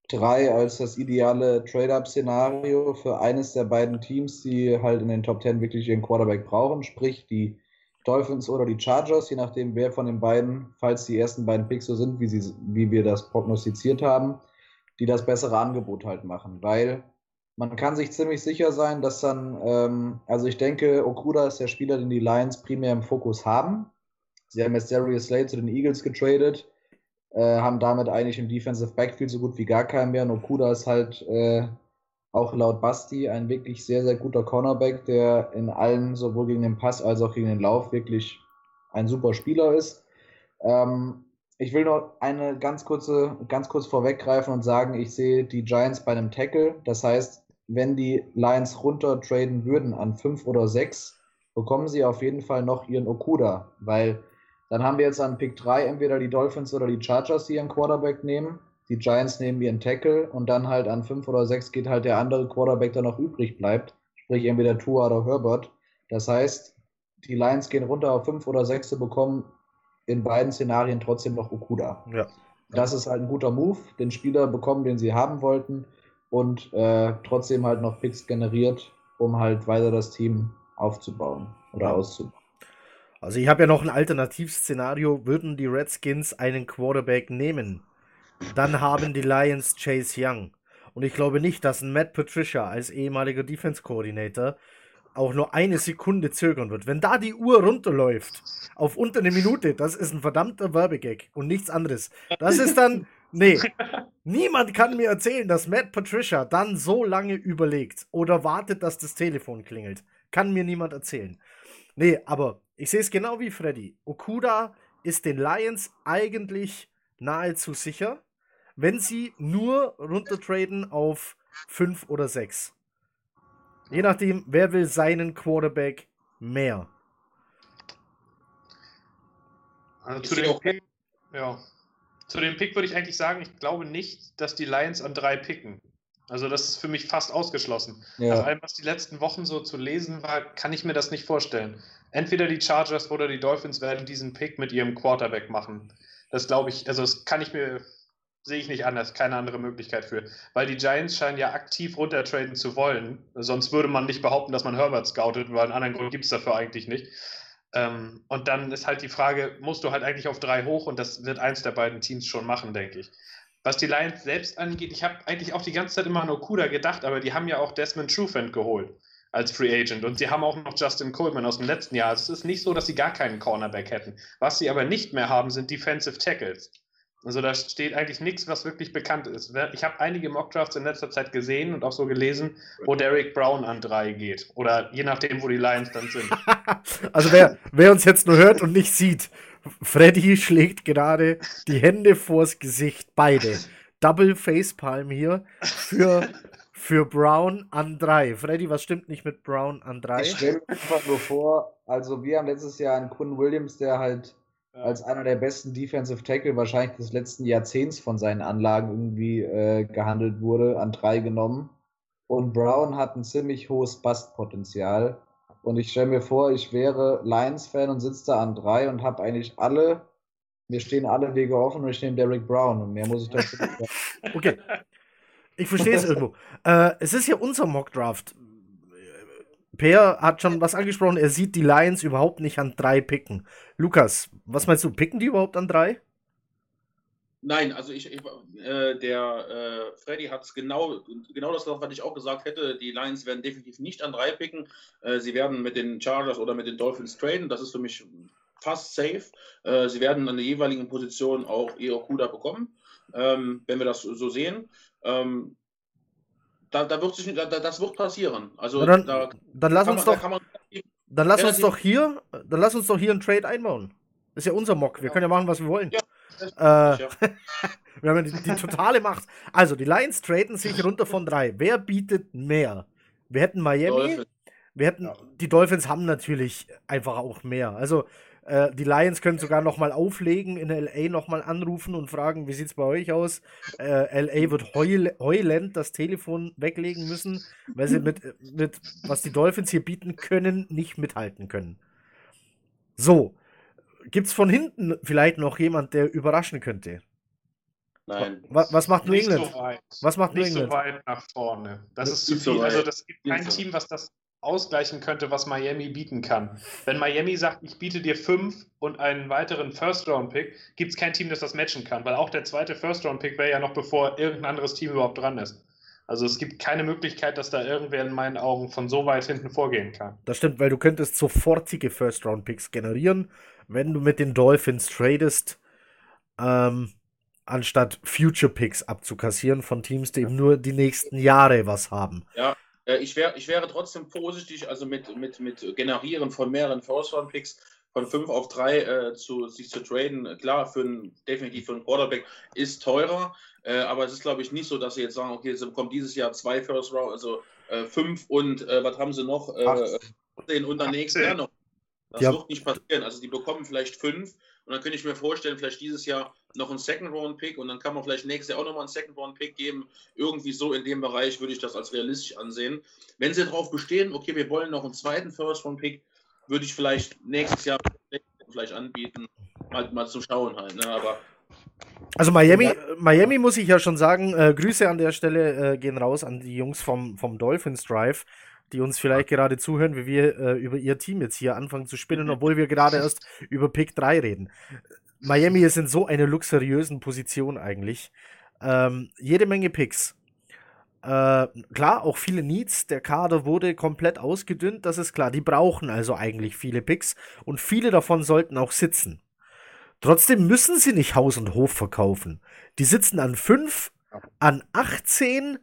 drei als das ideale Trade-up-Szenario für eines der beiden Teams, die halt in den Top Ten wirklich ihren Quarterback brauchen, sprich die Dolphins oder die Chargers, je nachdem wer von den beiden, falls die ersten beiden Picks so sind, wie, sie, wie wir das prognostiziert haben, die das bessere Angebot halt machen. Weil man kann sich ziemlich sicher sein, dass dann, ähm, also ich denke, Okuda ist der Spieler, den die Lions primär im Fokus haben. Sie haben jetzt Darius Slade zu den Eagles getradet äh, haben damit eigentlich im Defensive Backfield so gut wie gar keinen mehr. Nokuda ist halt äh, auch laut Basti ein wirklich sehr, sehr guter Cornerback, der in allen, sowohl gegen den Pass als auch gegen den Lauf, wirklich ein super Spieler ist. Ähm, ich will noch eine ganz kurze, ganz kurz vorweggreifen und sagen, ich sehe die Giants bei einem Tackle. Das heißt, wenn die Lions runter traden würden an 5 oder 6, bekommen sie auf jeden Fall noch ihren Okuda, weil dann haben wir jetzt an Pick 3 entweder die Dolphins oder die Chargers, die ihren Quarterback nehmen. Die Giants nehmen ihren Tackle und dann halt an 5 oder 6 geht halt der andere Quarterback, der noch übrig bleibt. Sprich entweder Tua oder Herbert. Das heißt, die Lions gehen runter auf 5 oder 6 bekommen in beiden Szenarien trotzdem noch Okuda. Ja. Das ist halt ein guter Move, den Spieler bekommen, den sie haben wollten und äh, trotzdem halt noch Picks generiert, um halt weiter das Team aufzubauen oder auszubauen. Also ich habe ja noch ein Alternativszenario, würden die Redskins einen Quarterback nehmen, dann haben die Lions Chase Young. Und ich glaube nicht, dass ein Matt Patricia als ehemaliger Defense Coordinator auch nur eine Sekunde zögern wird. Wenn da die Uhr runterläuft auf unter eine Minute, das ist ein verdammter Werbegag und nichts anderes. Das ist dann, nee, niemand kann mir erzählen, dass Matt Patricia dann so lange überlegt oder wartet, dass das Telefon klingelt. Kann mir niemand erzählen. Nee, aber ich sehe es genau wie Freddy. Okuda ist den Lions eigentlich nahezu sicher, wenn sie nur runtertraden auf 5 oder 6. Je nachdem, wer will seinen Quarterback mehr. Also zu dem, Pick, ja. zu dem Pick würde ich eigentlich sagen, ich glaube nicht, dass die Lions an drei picken. Also das ist für mich fast ausgeschlossen. Ja. Nach allem, was die letzten Wochen so zu lesen war, kann ich mir das nicht vorstellen. Entweder die Chargers oder die Dolphins werden diesen Pick mit ihrem Quarterback machen. Das glaube ich, also das kann ich mir, sehe ich nicht anders, keine andere Möglichkeit für. Weil die Giants scheinen ja aktiv runtertraden zu wollen. Sonst würde man nicht behaupten, dass man Herbert scoutet, weil einen anderen Grund gibt es dafür eigentlich nicht. Ähm, und dann ist halt die Frage, musst du halt eigentlich auf drei hoch und das wird eins der beiden Teams schon machen, denke ich. Was die Lions selbst angeht, ich habe eigentlich auch die ganze Zeit immer an Okuda gedacht, aber die haben ja auch Desmond Trufant geholt. als Free Agent. Und sie haben auch noch Justin Coleman aus dem letzten Jahr. Also es ist nicht so, dass sie gar keinen Cornerback hätten. Was sie aber nicht mehr haben, sind Defensive Tackles. Also da steht eigentlich nichts, was wirklich bekannt ist. Ich habe einige Mockdrafts in letzter Zeit gesehen und auch so gelesen, wo Derek Brown an drei geht. Oder je nachdem, wo die Lions dann sind. also wer, wer uns jetzt nur hört und nicht sieht, Freddy schlägt gerade die Hände vors Gesicht, beide. Double Facepalm hier für, für Brown an drei. Freddy, was stimmt nicht mit Brown an drei? Ich stelle mir einfach nur vor, also wir haben letztes Jahr einen Kunden Williams, der halt als einer der besten Defensive Tackle wahrscheinlich des letzten Jahrzehnts von seinen Anlagen irgendwie äh, gehandelt wurde, an drei genommen. Und Brown hat ein ziemlich hohes Bastpotenzial. Und ich stelle mir vor, ich wäre Lions-Fan und sitze da an drei und habe eigentlich alle, mir stehen alle Wege offen und ich nehme Derek Brown und mehr muss ich dazu nicht sagen. Okay. Ich verstehe es irgendwo. Äh, es ist ja unser Mock-Draft. Per hat schon was angesprochen, er sieht die Lions überhaupt nicht an drei picken. Lukas, was meinst du, picken die überhaupt an drei? Nein, also ich, ich äh, der äh, Freddy hat es genau, genau das gesagt, was ich auch gesagt hätte. Die Lions werden definitiv nicht an drei picken. Äh, sie werden mit den Chargers oder mit den Dolphins traden. Das ist für mich fast safe. Äh, sie werden an der jeweiligen Position auch ihr Okuda bekommen, ähm, wenn wir das so sehen. Ähm, da, da wird sich, da, das wird passieren. Also dann, da dann lass uns man, doch, man, dann lass uns doch hier, dann lass uns doch hier einen Trade einbauen. Ist ja unser Mock. Wir ja. können ja machen, was wir wollen. Ja, äh, ja. wir haben ja die, die, totale Macht. Also die Lions traden sich runter von drei. Wer bietet mehr? Wir hätten Miami. Dolphins. Wir hätten die Dolphins haben natürlich einfach auch mehr. Also äh, die Lions können sogar noch mal auflegen, in LA noch mal anrufen und fragen, wie sieht es bei euch aus? Äh, LA wird heul heulend das Telefon weglegen müssen, weil sie mit, mit, was die Dolphins hier bieten können, nicht mithalten können. So, gibt es von hinten vielleicht noch jemand, der überraschen könnte? Nein. Was, was macht New England? So was macht New England? Nicht so weit nach vorne. Das, das ist zu viel. So also das gibt kein Team, was das ausgleichen könnte, was Miami bieten kann. Wenn Miami sagt, ich biete dir fünf und einen weiteren First-Round-Pick, gibt es kein Team, das das matchen kann, weil auch der zweite First-Round-Pick wäre ja noch bevor irgendein anderes Team überhaupt dran ist. Also es gibt keine Möglichkeit, dass da irgendwer in meinen Augen von so weit hinten vorgehen kann. Das stimmt, weil du könntest sofortige First-Round-Picks generieren, wenn du mit den Dolphins tradest, ähm, anstatt Future-Picks abzukassieren von Teams, die eben nur die nächsten Jahre was haben. Ja, ich, wär, ich wäre trotzdem vorsichtig, also mit, mit, mit Generieren von mehreren First-Round-Picks von 5 auf 3 äh, zu, sich zu traden. Klar, für ein, definitiv für einen Quarterback ist teurer, äh, aber es ist, glaube ich, nicht so, dass sie jetzt sagen, okay, sie bekommen dieses Jahr zwei First Round, also 5 äh, und äh, was haben sie noch? 10 und dann nächstes Jahr noch. Das ja. wird nicht passieren. Also die bekommen vielleicht 5 und dann könnte ich mir vorstellen, vielleicht dieses Jahr noch einen Second-Round-Pick und dann kann man vielleicht nächstes Jahr auch nochmal einen Second-Round-Pick geben. Irgendwie so in dem Bereich würde ich das als realistisch ansehen. Wenn sie darauf bestehen, okay, wir wollen noch einen zweiten First-Round-Pick, würde ich vielleicht nächstes Jahr vielleicht anbieten, mal, mal zu schauen halt. Ne? Aber also Miami, Miami muss ich ja schon sagen, äh, Grüße an der Stelle äh, gehen raus an die Jungs vom, vom Dolphins Drive die uns vielleicht gerade zuhören, wie wir äh, über ihr Team jetzt hier anfangen zu spinnen, obwohl wir gerade erst über Pick 3 reden. Miami ist in so einer luxuriösen Position eigentlich. Ähm, jede Menge Picks. Äh, klar, auch viele Needs. Der Kader wurde komplett ausgedünnt, das ist klar. Die brauchen also eigentlich viele Picks und viele davon sollten auch sitzen. Trotzdem müssen sie nicht Haus und Hof verkaufen. Die sitzen an 5, an 18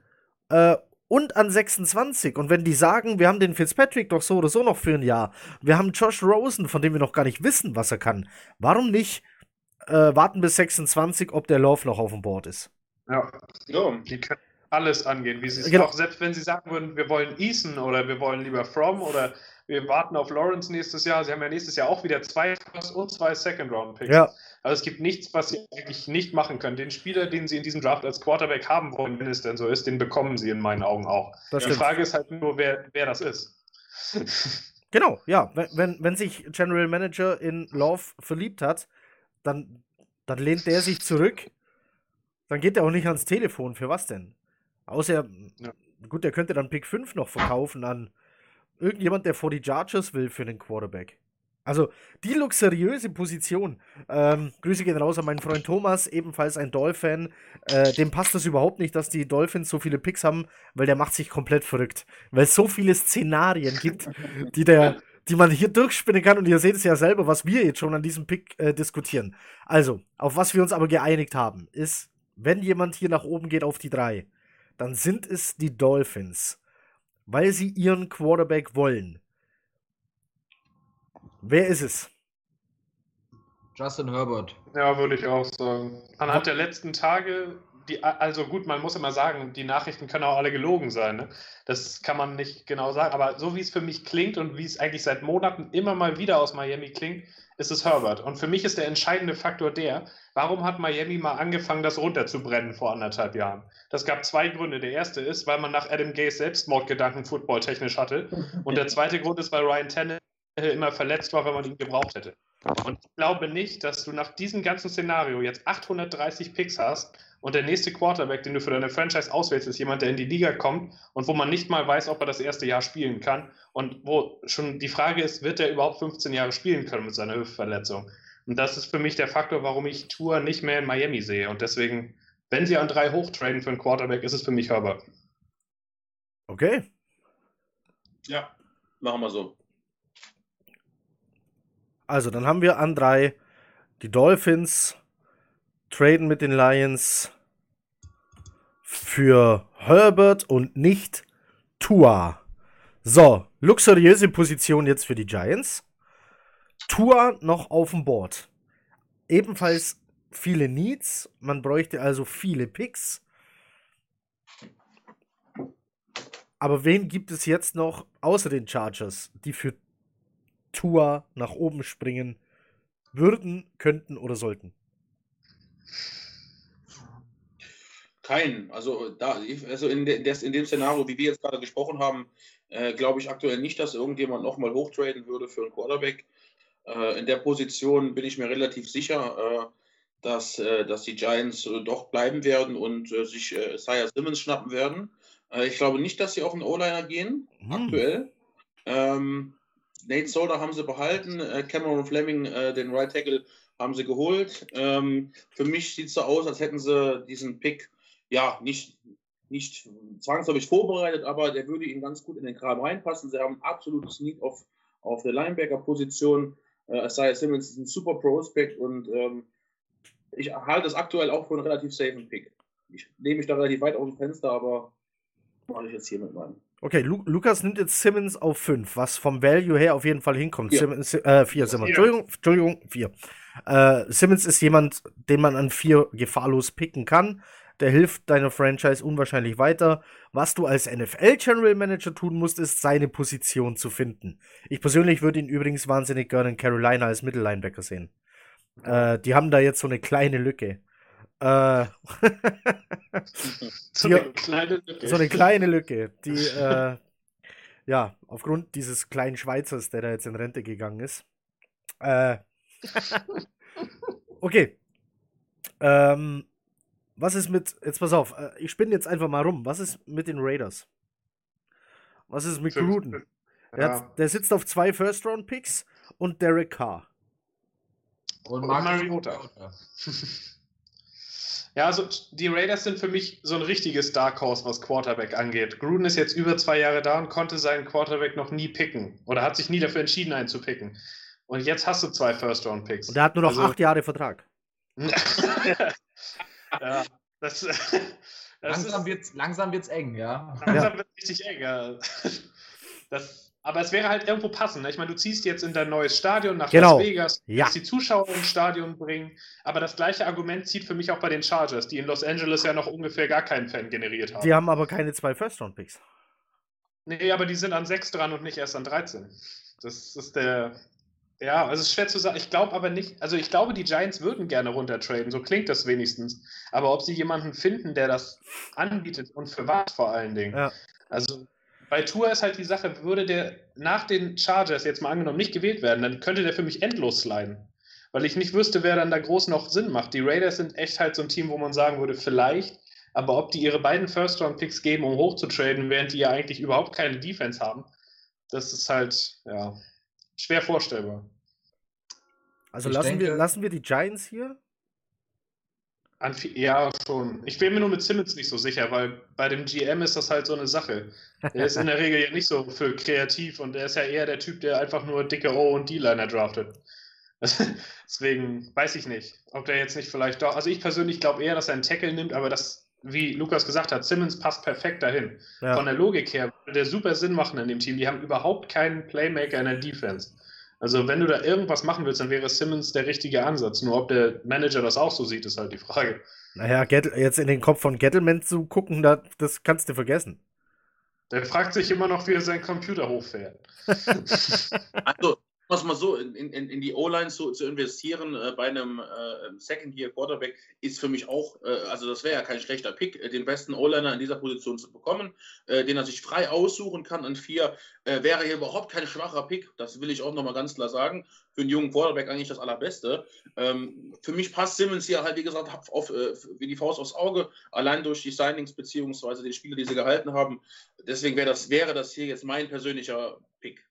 äh, und an 26. Und wenn die sagen, wir haben den Fitzpatrick doch so oder so noch für ein Jahr, wir haben Josh Rosen, von dem wir noch gar nicht wissen, was er kann, warum nicht äh, warten bis 26, ob der Love noch auf dem Board ist? Ja, so, die können alles angehen, wie sie es genau. auch, selbst wenn sie sagen würden, wir wollen Eason oder wir wollen lieber From oder wir warten auf Lawrence nächstes Jahr. Sie haben ja nächstes Jahr auch wieder zwei First und zwei Second Round Picks. Ja. Also es gibt nichts, was sie eigentlich nicht machen können. Den Spieler, den sie in diesem Draft als Quarterback haben wollen, wenn es denn so ist, den bekommen sie in meinen Augen auch. Das Die Frage ist halt nur, wer, wer das ist. Genau, ja. Wenn, wenn, wenn sich General Manager in Love verliebt hat, dann, dann lehnt der sich zurück. Dann geht er auch nicht ans Telefon. Für was denn? Außer, ja. gut, der könnte dann Pick 5 noch verkaufen an irgendjemand, der vor die Chargers will für den Quarterback. Also die luxuriöse Position. Ähm, Grüße gehen raus an meinen Freund Thomas, ebenfalls ein Dolphin. Äh, dem passt das überhaupt nicht, dass die Dolphins so viele Picks haben, weil der macht sich komplett verrückt. Weil es so viele Szenarien gibt, die, der, die man hier durchspinnen kann. Und ihr seht es ja selber, was wir jetzt schon an diesem Pick äh, diskutieren. Also, auf was wir uns aber geeinigt haben, ist, wenn jemand hier nach oben geht auf die drei, dann sind es die Dolphins. Weil sie ihren Quarterback wollen. Wer ist es? Justin Herbert. Ja, würde ich auch sagen. Anhand der letzten Tage, die, also gut, man muss immer sagen, die Nachrichten können auch alle gelogen sein. Ne? Das kann man nicht genau sagen. Aber so wie es für mich klingt und wie es eigentlich seit Monaten immer mal wieder aus Miami klingt, ist es Herbert. Und für mich ist der entscheidende Faktor der, warum hat Miami mal angefangen, das runterzubrennen vor anderthalb Jahren? Das gab zwei Gründe. Der erste ist, weil man nach Adam Gays Selbstmordgedanken footballtechnisch hatte. Und der zweite Grund ist, weil Ryan Tannehill immer verletzt war, wenn man ihn gebraucht hätte. Und ich glaube nicht, dass du nach diesem ganzen Szenario jetzt 830 Picks hast und der nächste Quarterback, den du für deine Franchise auswählst, ist jemand, der in die Liga kommt und wo man nicht mal weiß, ob er das erste Jahr spielen kann und wo schon die Frage ist, wird er überhaupt 15 Jahre spielen können mit seiner Hüftverletzung? Und das ist für mich der Faktor, warum ich Tour nicht mehr in Miami sehe. Und deswegen, wenn sie an drei hochtraden für einen Quarterback, ist es für mich Herbert. Okay. Ja, machen wir so. Also, dann haben wir an drei die Dolphins, traden mit den Lions für Herbert und nicht Tua. So, luxuriöse Position jetzt für die Giants. Tua noch auf dem Board. Ebenfalls viele Needs. Man bräuchte also viele Picks. Aber wen gibt es jetzt noch außer den Chargers, die für Tour nach oben springen würden, könnten oder sollten? Keinen. Also, da, also in, de, des, in dem Szenario, wie wir jetzt gerade gesprochen haben, äh, glaube ich aktuell nicht, dass irgendjemand nochmal hochtraden würde für einen Quarterback. Äh, in der Position bin ich mir relativ sicher, äh, dass, äh, dass die Giants äh, doch bleiben werden und äh, sich äh, Isaiah Simmons schnappen werden. ich glaube nicht, dass sie auf einen O-Liner gehen, hm. aktuell. Ähm, Nate Solder haben sie behalten, äh, Cameron Fleming, äh, den Right Tackle, haben sie geholt. Ähm, für mich sieht es so aus, als hätten sie diesen Pick ja nicht, nicht zwangsläufig vorbereitet, aber der würde ihnen ganz gut in den Kram reinpassen. Sie haben absolutes Need auf, auf der Linebacker-Position. Äh, Isaiah Simmons ist ein super Prospect und ähm, ich halte es aktuell auch für einen relativ safen Pick. Ich nehme mich da relativ weit aus dem Fenster, aber mache ich jetzt hier mit meinem. Okay, Lu Lukas nimmt jetzt Simmons auf 5, was vom Value her auf jeden Fall hinkommt. 4 Simmons, äh, vier Simmons. Entschuldigung, Entschuldigung, 4. Äh, Simmons ist jemand, den man an 4 gefahrlos picken kann. Der hilft deiner Franchise unwahrscheinlich weiter. Was du als NFL General Manager tun musst, ist seine Position zu finden. Ich persönlich würde ihn übrigens wahnsinnig gerne in Carolina als Mittellinebacker sehen. Äh, die haben da jetzt so eine kleine Lücke. Äh, so, die, eine kleine Lücke. so eine kleine Lücke, die äh, ja aufgrund dieses kleinen Schweizers, der da jetzt in Rente gegangen ist. Äh, okay. Ähm, was ist mit, jetzt pass auf, äh, ich spinne jetzt einfach mal rum. Was ist mit den Raiders? Was ist mit Gruden? Der, ja. der sitzt auf zwei First-Round-Picks und Derek Carr. Und Mariota. Ja, also die Raiders sind für mich so ein richtiges Dark Horse, was Quarterback angeht. Gruden ist jetzt über zwei Jahre da und konnte seinen Quarterback noch nie picken oder hat sich nie dafür entschieden, einen zu picken. Und jetzt hast du zwei First-Round-Picks. Und der hat nur noch also, acht Jahre Vertrag. ja, das, das langsam, ist, wird's, langsam wird's eng, ja. Langsam ja. wird richtig eng, ja. Das, aber es wäre halt irgendwo passend. Ne? Ich meine, du ziehst jetzt in dein neues Stadion nach genau. Las Vegas, ja. die Zuschauer ins Stadion bringen. Aber das gleiche Argument zieht für mich auch bei den Chargers, die in Los Angeles ja noch ungefähr gar keinen Fan generiert haben. Die haben aber keine zwei First-Round-Picks. Nee, aber die sind an 6 dran und nicht erst an 13. Das ist der. Ja, also es ist schwer zu sagen. Ich glaube aber nicht, also ich glaube, die Giants würden gerne runtertraden, so klingt das wenigstens. Aber ob sie jemanden finden, der das anbietet und für was vor allen Dingen. Ja. Also bei Tour ist halt die Sache, würde der nach den Chargers jetzt mal angenommen nicht gewählt werden, dann könnte der für mich endlos sliden. Weil ich nicht wüsste, wer dann da groß noch Sinn macht. Die Raiders sind echt halt so ein Team, wo man sagen würde, vielleicht, aber ob die ihre beiden First-Round-Picks geben, um hochzutraden, während die ja eigentlich überhaupt keine Defense haben, das ist halt, ja, schwer vorstellbar. Also lassen, denke, wir, lassen wir die Giants hier? Ja, schon. Ich bin mir nur mit Simmons nicht so sicher, weil bei dem GM ist das halt so eine Sache. Der ist in der Regel ja nicht so für kreativ und er ist ja eher der Typ, der einfach nur dicke O und D-Liner draftet. Deswegen weiß ich nicht, ob der jetzt nicht vielleicht doch. Also ich persönlich glaube eher, dass er einen Tackle nimmt, aber das, wie Lukas gesagt hat, Simmons passt perfekt dahin. Ja. Von der Logik her würde der super Sinn machen in dem Team. Die haben überhaupt keinen Playmaker in der Defense. Also wenn du da irgendwas machen willst, dann wäre Simmons der richtige Ansatz. Nur ob der Manager das auch so sieht, ist halt die Frage. Naja, jetzt in den Kopf von Gettleman zu gucken, das kannst du vergessen. Der fragt sich immer noch, wie er seinen Computer hochfährt. also, muss mal so, in, in, in die O-Line zu, zu investieren äh, bei einem äh, Second-Year-Quarterback ist für mich auch, äh, also das wäre ja kein schlechter Pick, äh, den besten O-Liner in dieser Position zu bekommen, äh, den er sich frei aussuchen kann an vier, äh, wäre hier überhaupt kein schwacher Pick, das will ich auch nochmal ganz klar sagen. Für einen jungen Quarterback eigentlich das Allerbeste. Ähm, für mich passt Simmons hier halt, wie gesagt, auf, wie die Faust aufs Auge, allein durch die Signings beziehungsweise die Spiele, die sie gehalten haben. Deswegen wäre das, wäre das hier jetzt mein persönlicher Pick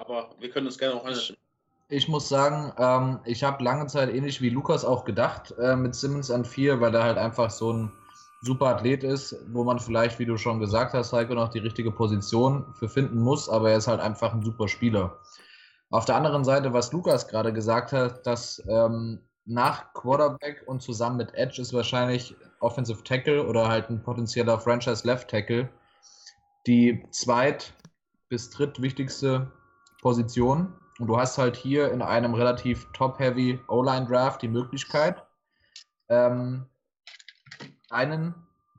aber wir können uns gerne auch anschauen. Ich muss sagen, ähm, ich habe lange Zeit ähnlich wie Lukas auch gedacht äh, mit Simmons an 4, weil er halt einfach so ein super Athlet ist, wo man vielleicht, wie du schon gesagt hast, Heiko, noch die richtige Position für finden muss, aber er ist halt einfach ein super Spieler. Auf der anderen Seite, was Lukas gerade gesagt hat, dass ähm, nach Quarterback und zusammen mit Edge ist wahrscheinlich Offensive Tackle oder halt ein potenzieller Franchise Left Tackle die zweit- bis drittwichtigste Position. Und du hast halt hier in einem relativ top-heavy O-Line-Draft die Möglichkeit, ähm, einen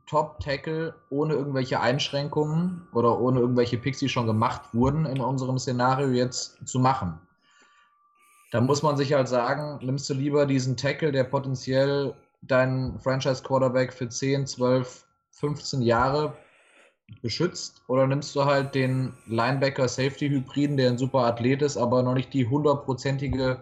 Top-Tackle ohne irgendwelche Einschränkungen oder ohne irgendwelche Picks, die schon gemacht wurden in unserem Szenario jetzt zu machen. Da muss man sich halt sagen, nimmst du lieber diesen Tackle, der potenziell deinen Franchise-Quarterback für 10, 12, 15 Jahre beschützt oder nimmst du halt den Linebacker-Safety-Hybriden, der ein super Athlet ist, aber noch nicht die hundertprozentige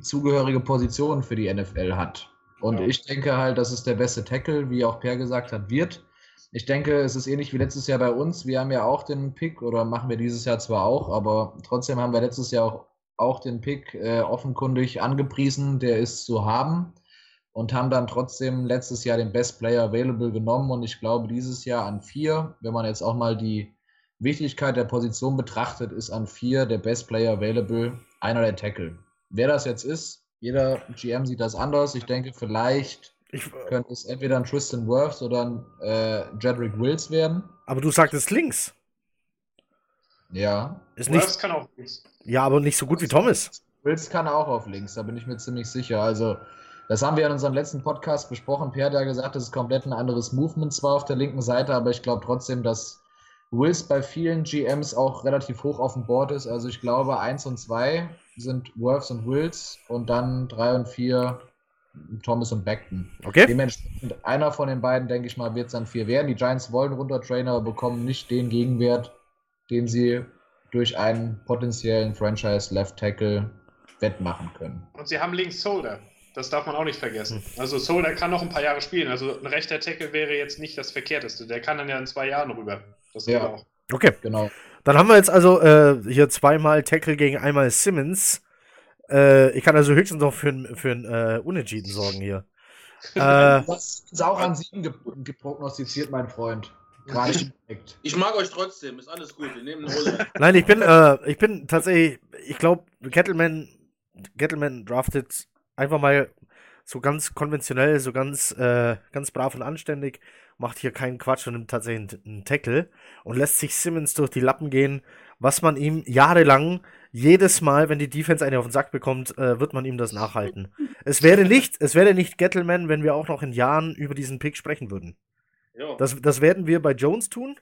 zugehörige Position für die NFL hat. Und ja. ich denke halt, dass es der beste Tackle, wie auch Per gesagt hat, wird. Ich denke, es ist ähnlich wie letztes Jahr bei uns. Wir haben ja auch den Pick, oder machen wir dieses Jahr zwar auch, aber trotzdem haben wir letztes Jahr auch, auch den Pick äh, offenkundig angepriesen, der ist zu haben und haben dann trotzdem letztes Jahr den Best Player Available genommen und ich glaube dieses Jahr an vier, wenn man jetzt auch mal die Wichtigkeit der Position betrachtet, ist an vier der Best Player Available einer der Tackle. Wer das jetzt ist, jeder GM sieht das anders. Ich denke, vielleicht ich, könnte es entweder ein Tristan Wirfs oder ein äh, Jedrick Wills werden. Aber du sagtest links. Ja. Ist nicht, kann auch links. Ja, aber nicht so gut wie Thomas. Wills kann auch auf links, da bin ich mir ziemlich sicher. Also das haben wir in unserem letzten Podcast besprochen. Pierre hat ja gesagt, das ist komplett ein anderes Movement zwar auf der linken Seite, aber ich glaube trotzdem, dass Wills bei vielen GMs auch relativ hoch auf dem Board ist. Also ich glaube, 1 und 2 sind Worths und Wills und dann 3 und 4 Thomas und Beckton. Okay. Dementsprechend einer von den beiden, denke ich mal, wird es dann 4 werden. Die Giants wollen runtertrainer, aber bekommen nicht den Gegenwert, den sie durch einen potenziellen Franchise Left Tackle wettmachen können. Und sie haben links Solder. Das darf man auch nicht vergessen. Hm. Also Soul, kann noch ein paar Jahre spielen. Also ein rechter Tackle wäre jetzt nicht das Verkehrteste. Der kann dann ja in zwei Jahren rüber. Das ja. auch. Okay. Genau. Dann haben wir jetzt also äh, hier zweimal Tackle gegen einmal Simmons. Äh, ich kann also höchstens noch für, für ein äh, Unentschieden sorgen hier. äh, das ist auch an sieben geprognostiziert, mein Freund. Ich, ich mag euch trotzdem, ist alles gut. Wir nehmen eine Nein, ich bin, äh, ich bin tatsächlich, ich glaube, Kettleman, Kettleman draftet einfach mal so ganz konventionell, so ganz, äh, ganz brav und anständig, macht hier keinen Quatsch und nimmt tatsächlich einen Tackle und lässt sich Simmons durch die Lappen gehen, was man ihm jahrelang, jedes Mal, wenn die Defense eine auf den Sack bekommt, äh, wird man ihm das nachhalten. Es wäre nicht, es wäre nicht Gettleman, wenn wir auch noch in Jahren über diesen Pick sprechen würden. Das, das werden wir bei Jones tun.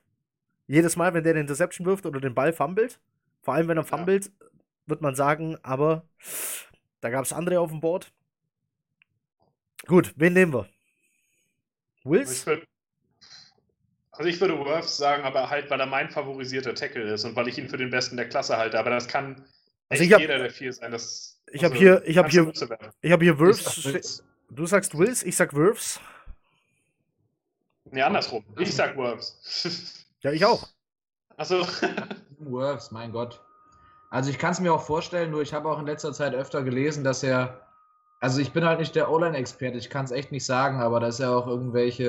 Jedes Mal, wenn der den Interception wirft oder den Ball fummelt, vor allem wenn er fummelt, ja. wird man sagen, aber da gab es andere auf dem Board. Gut, wen nehmen wir? Wills? also ich würde Worth sagen, aber halt, weil er mein favorisierter Tackle ist und weil ich ihn für den besten der Klasse halte. Aber das kann also hab, jeder der vier sein. Das, ich habe also hier, ich habe hier, ich habe hier Wirfs. Du sagst Wills, ich sag Wirfs. Nee, andersrum. Ich sag Wirfs. ja, ich auch. Also. Wirfs, mein Gott. Also ich kann es mir auch vorstellen, nur ich habe auch in letzter Zeit öfter gelesen, dass er, also ich bin halt nicht der O-Line-Experte, ich kann es echt nicht sagen, aber dass er auch irgendwelche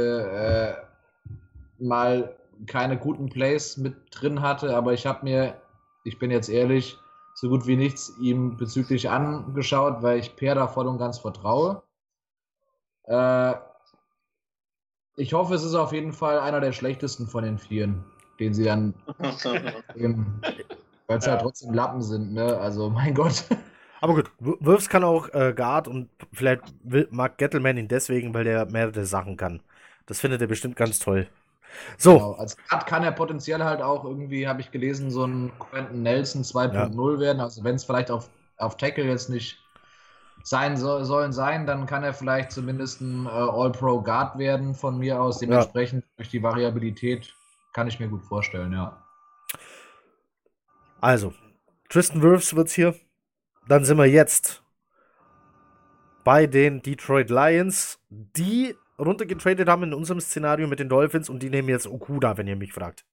äh, mal keine guten Plays mit drin hatte, aber ich habe mir, ich bin jetzt ehrlich, so gut wie nichts ihm bezüglich angeschaut, weil ich Per da voll und ganz vertraue. Äh, ich hoffe, es ist auf jeden Fall einer der schlechtesten von den Vieren, den sie dann weil es ja. halt trotzdem Lappen sind, ne? Also mein Gott. Aber gut, Wirfs kann auch äh, Guard und vielleicht will, mag Gettleman ihn deswegen, weil der mehrere Sachen kann. Das findet er bestimmt ganz toll. So. Genau, als Guard kann er potenziell halt auch irgendwie, habe ich gelesen, so ein Quentin Nelson 2.0 ja. werden. Also wenn es vielleicht auf, auf Tackle jetzt nicht sein so, sollen sein, dann kann er vielleicht zumindest ein äh, All-Pro Guard werden von mir aus. Dementsprechend ja. durch die Variabilität kann ich mir gut vorstellen, ja. Also, Tristan Wirfs wird's hier. Dann sind wir jetzt bei den Detroit Lions, die runtergetradet haben in unserem Szenario mit den Dolphins und die nehmen jetzt Okuda, wenn ihr mich fragt.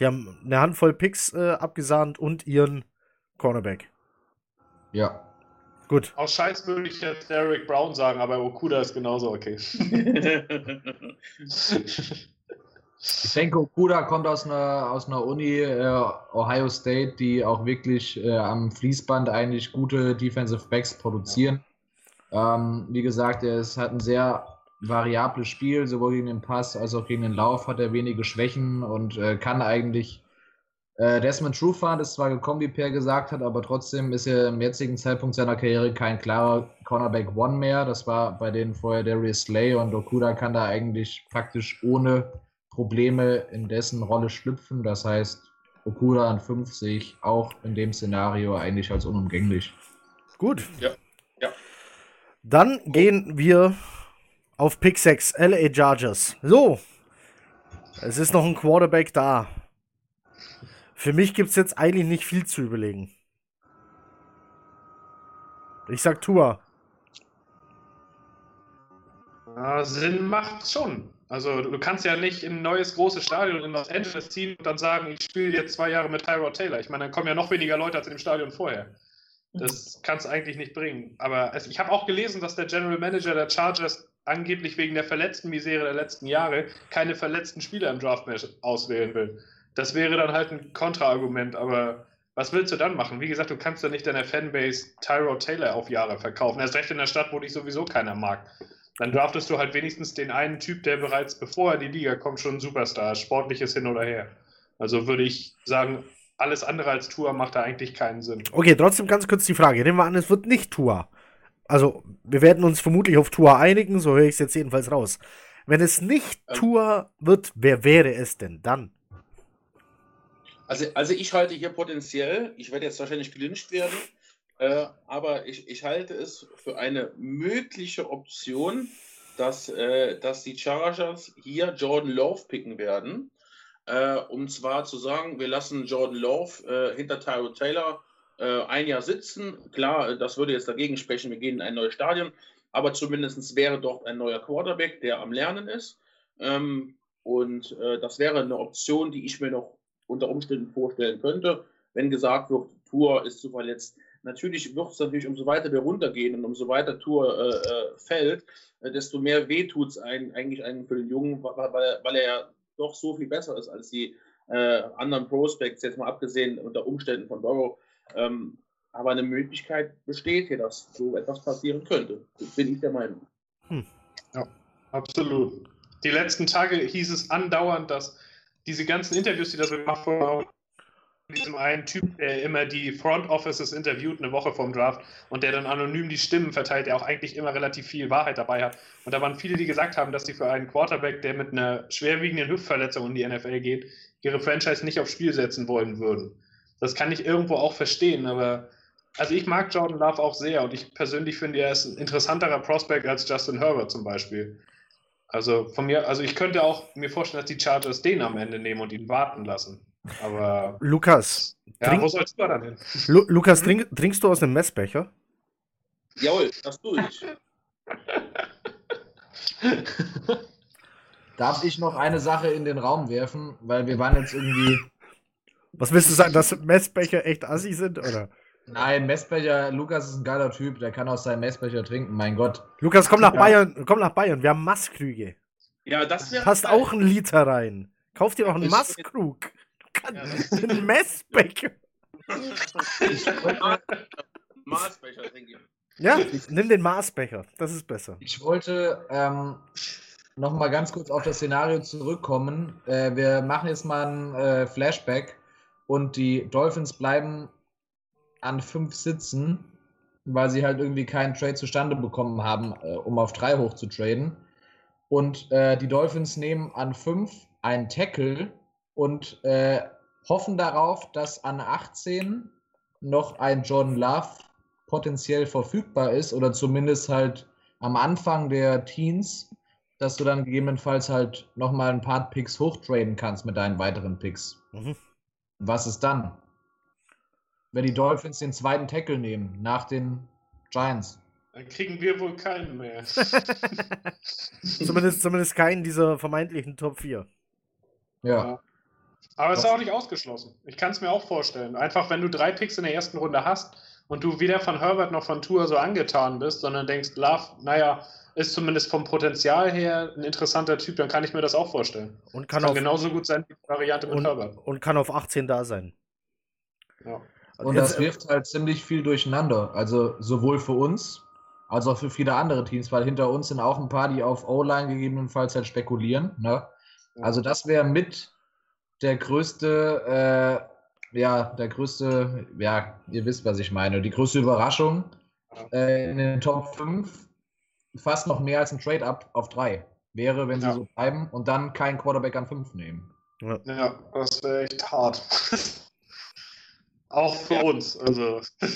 Die haben eine Handvoll Picks äh, abgesahnt und ihren Cornerback. Ja. Gut. Aus Scheiß würde ich jetzt Derek Brown sagen, aber Okuda ist genauso okay. Ich denke, Okuda kommt aus einer, aus einer Uni, äh, Ohio State, die auch wirklich äh, am Fließband eigentlich gute Defensive Backs produzieren. Ähm, wie gesagt, er ist, hat ein sehr variables Spiel, sowohl gegen den Pass als auch gegen den Lauf hat er wenige Schwächen und äh, kann eigentlich äh, Desmond Trufant ist zwar gekommen, wie Per gesagt hat, aber trotzdem ist er im jetzigen Zeitpunkt seiner Karriere kein klarer Cornerback One mehr. Das war bei denen vorher Darius Slay und Okuda kann da eigentlich praktisch ohne Probleme in dessen Rolle schlüpfen. Das heißt, Okuda an 5 sehe ich auch in dem Szenario eigentlich als unumgänglich. Gut. Ja. ja. Dann gehen wir auf Pick 6, LA Chargers. So, es ist noch ein Quarterback da. Für mich gibt es jetzt eigentlich nicht viel zu überlegen. Ich sag Tua. Ja, Sinn macht schon. Also du kannst ja nicht in ein neues großes Stadion in Los Angeles ziehen und dann sagen, ich spiele jetzt zwei Jahre mit Tyrod Taylor. Ich meine, dann kommen ja noch weniger Leute als in dem Stadion vorher. Das kannst du eigentlich nicht bringen. Aber also ich habe auch gelesen, dass der General Manager der Chargers angeblich wegen der verletzten Misere der letzten Jahre keine verletzten Spieler im Draft mehr auswählen will. Das wäre dann halt ein Kontraargument, aber was willst du dann machen? Wie gesagt, du kannst ja nicht deiner Fanbase Tyrod Taylor auf Jahre verkaufen. Erst recht in der Stadt, wo dich sowieso keiner mag dann draftest du halt wenigstens den einen Typ, der bereits bevor er in die Liga kommt, schon ein Superstar ist, sportliches hin oder her. Also würde ich sagen, alles andere als Tour macht da eigentlich keinen Sinn. Okay, trotzdem ganz kurz die Frage. Nehmen wir an, es wird nicht Tour. Also, wir werden uns vermutlich auf Tour einigen, so höre ich es jetzt jedenfalls raus. Wenn es nicht ähm, Tour wird, wer wäre es denn dann? Also, also ich halte hier potenziell, ich werde jetzt wahrscheinlich gelünscht werden, äh, aber ich, ich halte es für eine mögliche Option, dass, äh, dass die Chargers hier Jordan Love picken werden. Äh, um zwar zu sagen, wir lassen Jordan Love äh, hinter Tyro Taylor äh, ein Jahr sitzen. Klar, das würde jetzt dagegen sprechen, wir gehen in ein neues Stadion, aber zumindest wäre dort ein neuer Quarterback, der am Lernen ist. Ähm, und äh, das wäre eine Option, die ich mir noch unter Umständen vorstellen könnte, wenn gesagt wird, Tour ist zu verletzt natürlich wird es natürlich, umso weiter wir runtergehen und umso weiter Tour äh, äh fällt, äh, desto mehr weh tut es eigentlich einen für den Jungen, weil, weil, er ja doch so viel besser ist als die äh, anderen Prospects, jetzt mal abgesehen unter Umständen von Burrow. Ähm, aber eine Möglichkeit besteht hier, dass so etwas passieren könnte. Bin ich der Meinung. Hm. Ja, absolut. Die letzten Tage hieß es andauernd, dass diese ganzen Interviews, die da so gemacht wurden, diesem einen Typ, der immer die Front Offices interviewt, eine Woche vorm Draft und der dann anonym die Stimmen verteilt, der auch eigentlich immer relativ viel Wahrheit dabei hat. Und da waren viele, die gesagt haben, dass sie für einen Quarterback, der mit einer schwerwiegenden Hüftverletzung in die NFL geht, ihre Franchise nicht aufs Spiel setzen wollen würden. Das kann ich irgendwo auch verstehen, aber also ich mag Jordan Love auch sehr und ich persönlich finde, er ist ein interessanterer Prospect als Justin Herbert zum Beispiel. Also von mir, also ich könnte auch mir vorstellen, dass die Chargers den am Ende nehmen und ihn warten lassen. Aber. Lukas. Ja, trink, wo sollst du dann hin? Lu Lukas, trink, trinkst du aus einem Messbecher? Jawohl, das tue ich. Darf ich noch eine Sache in den Raum werfen? Weil wir waren jetzt irgendwie Was willst du sagen, dass Messbecher echt assi sind, oder? Nein, Messbecher, Lukas ist ein geiler Typ, der kann aus seinem Messbecher trinken, mein Gott. Lukas, komm nach. Bayern, komm nach Bayern, wir haben Masskrüge. Ja, das wäre. Passt geil. auch ein Liter rein. Kauf dir auch einen Masskrug. Ja, einen Messbecher. Maßbecher trinken. Ja, nimm den Maßbecher, das ist besser. Ich wollte ähm, noch mal ganz kurz auf das Szenario zurückkommen. Äh, wir machen jetzt mal ein äh, Flashback und die Dolphins bleiben an fünf sitzen, weil sie halt irgendwie keinen Trade zustande bekommen haben, äh, um auf drei hoch zu traden. Und äh, die Dolphins nehmen an fünf einen Tackle und äh, hoffen darauf, dass an 18 noch ein John Love potenziell verfügbar ist oder zumindest halt am Anfang der Teens, dass du dann gegebenenfalls halt nochmal ein paar Picks hochtraden kannst mit deinen weiteren Picks. Mhm. Was ist dann? Wenn die Dolphins den zweiten Tackle nehmen, nach den Giants. Dann kriegen wir wohl keinen mehr. zumindest, zumindest keinen dieser vermeintlichen Top 4. Ja. ja. Aber es ist auch nicht ausgeschlossen. Ich kann es mir auch vorstellen. Einfach, wenn du drei Picks in der ersten Runde hast und du weder von Herbert noch von Tour so angetan bist, sondern denkst, Love, naja, ist zumindest vom Potenzial her ein interessanter Typ, dann kann ich mir das auch vorstellen. Und kann, kann auf, genauso gut sein wie die Variante mit und, Herbert. Und kann auf 18 da sein. Ja. Und das wirft halt ziemlich viel durcheinander. Also sowohl für uns als auch für viele andere Teams, weil hinter uns sind auch ein paar, die auf O-Line gegebenenfalls halt spekulieren. Ne? Also das wäre mit der größte, äh, ja, der größte, ja, ihr wisst, was ich meine, die größte Überraschung äh, in den Top 5, fast noch mehr als ein Trade-Up auf 3 wäre, wenn sie ja. so bleiben und dann keinen Quarterback an 5 nehmen. Ja, ja das wäre echt hart. Auch für ja. uns. Also.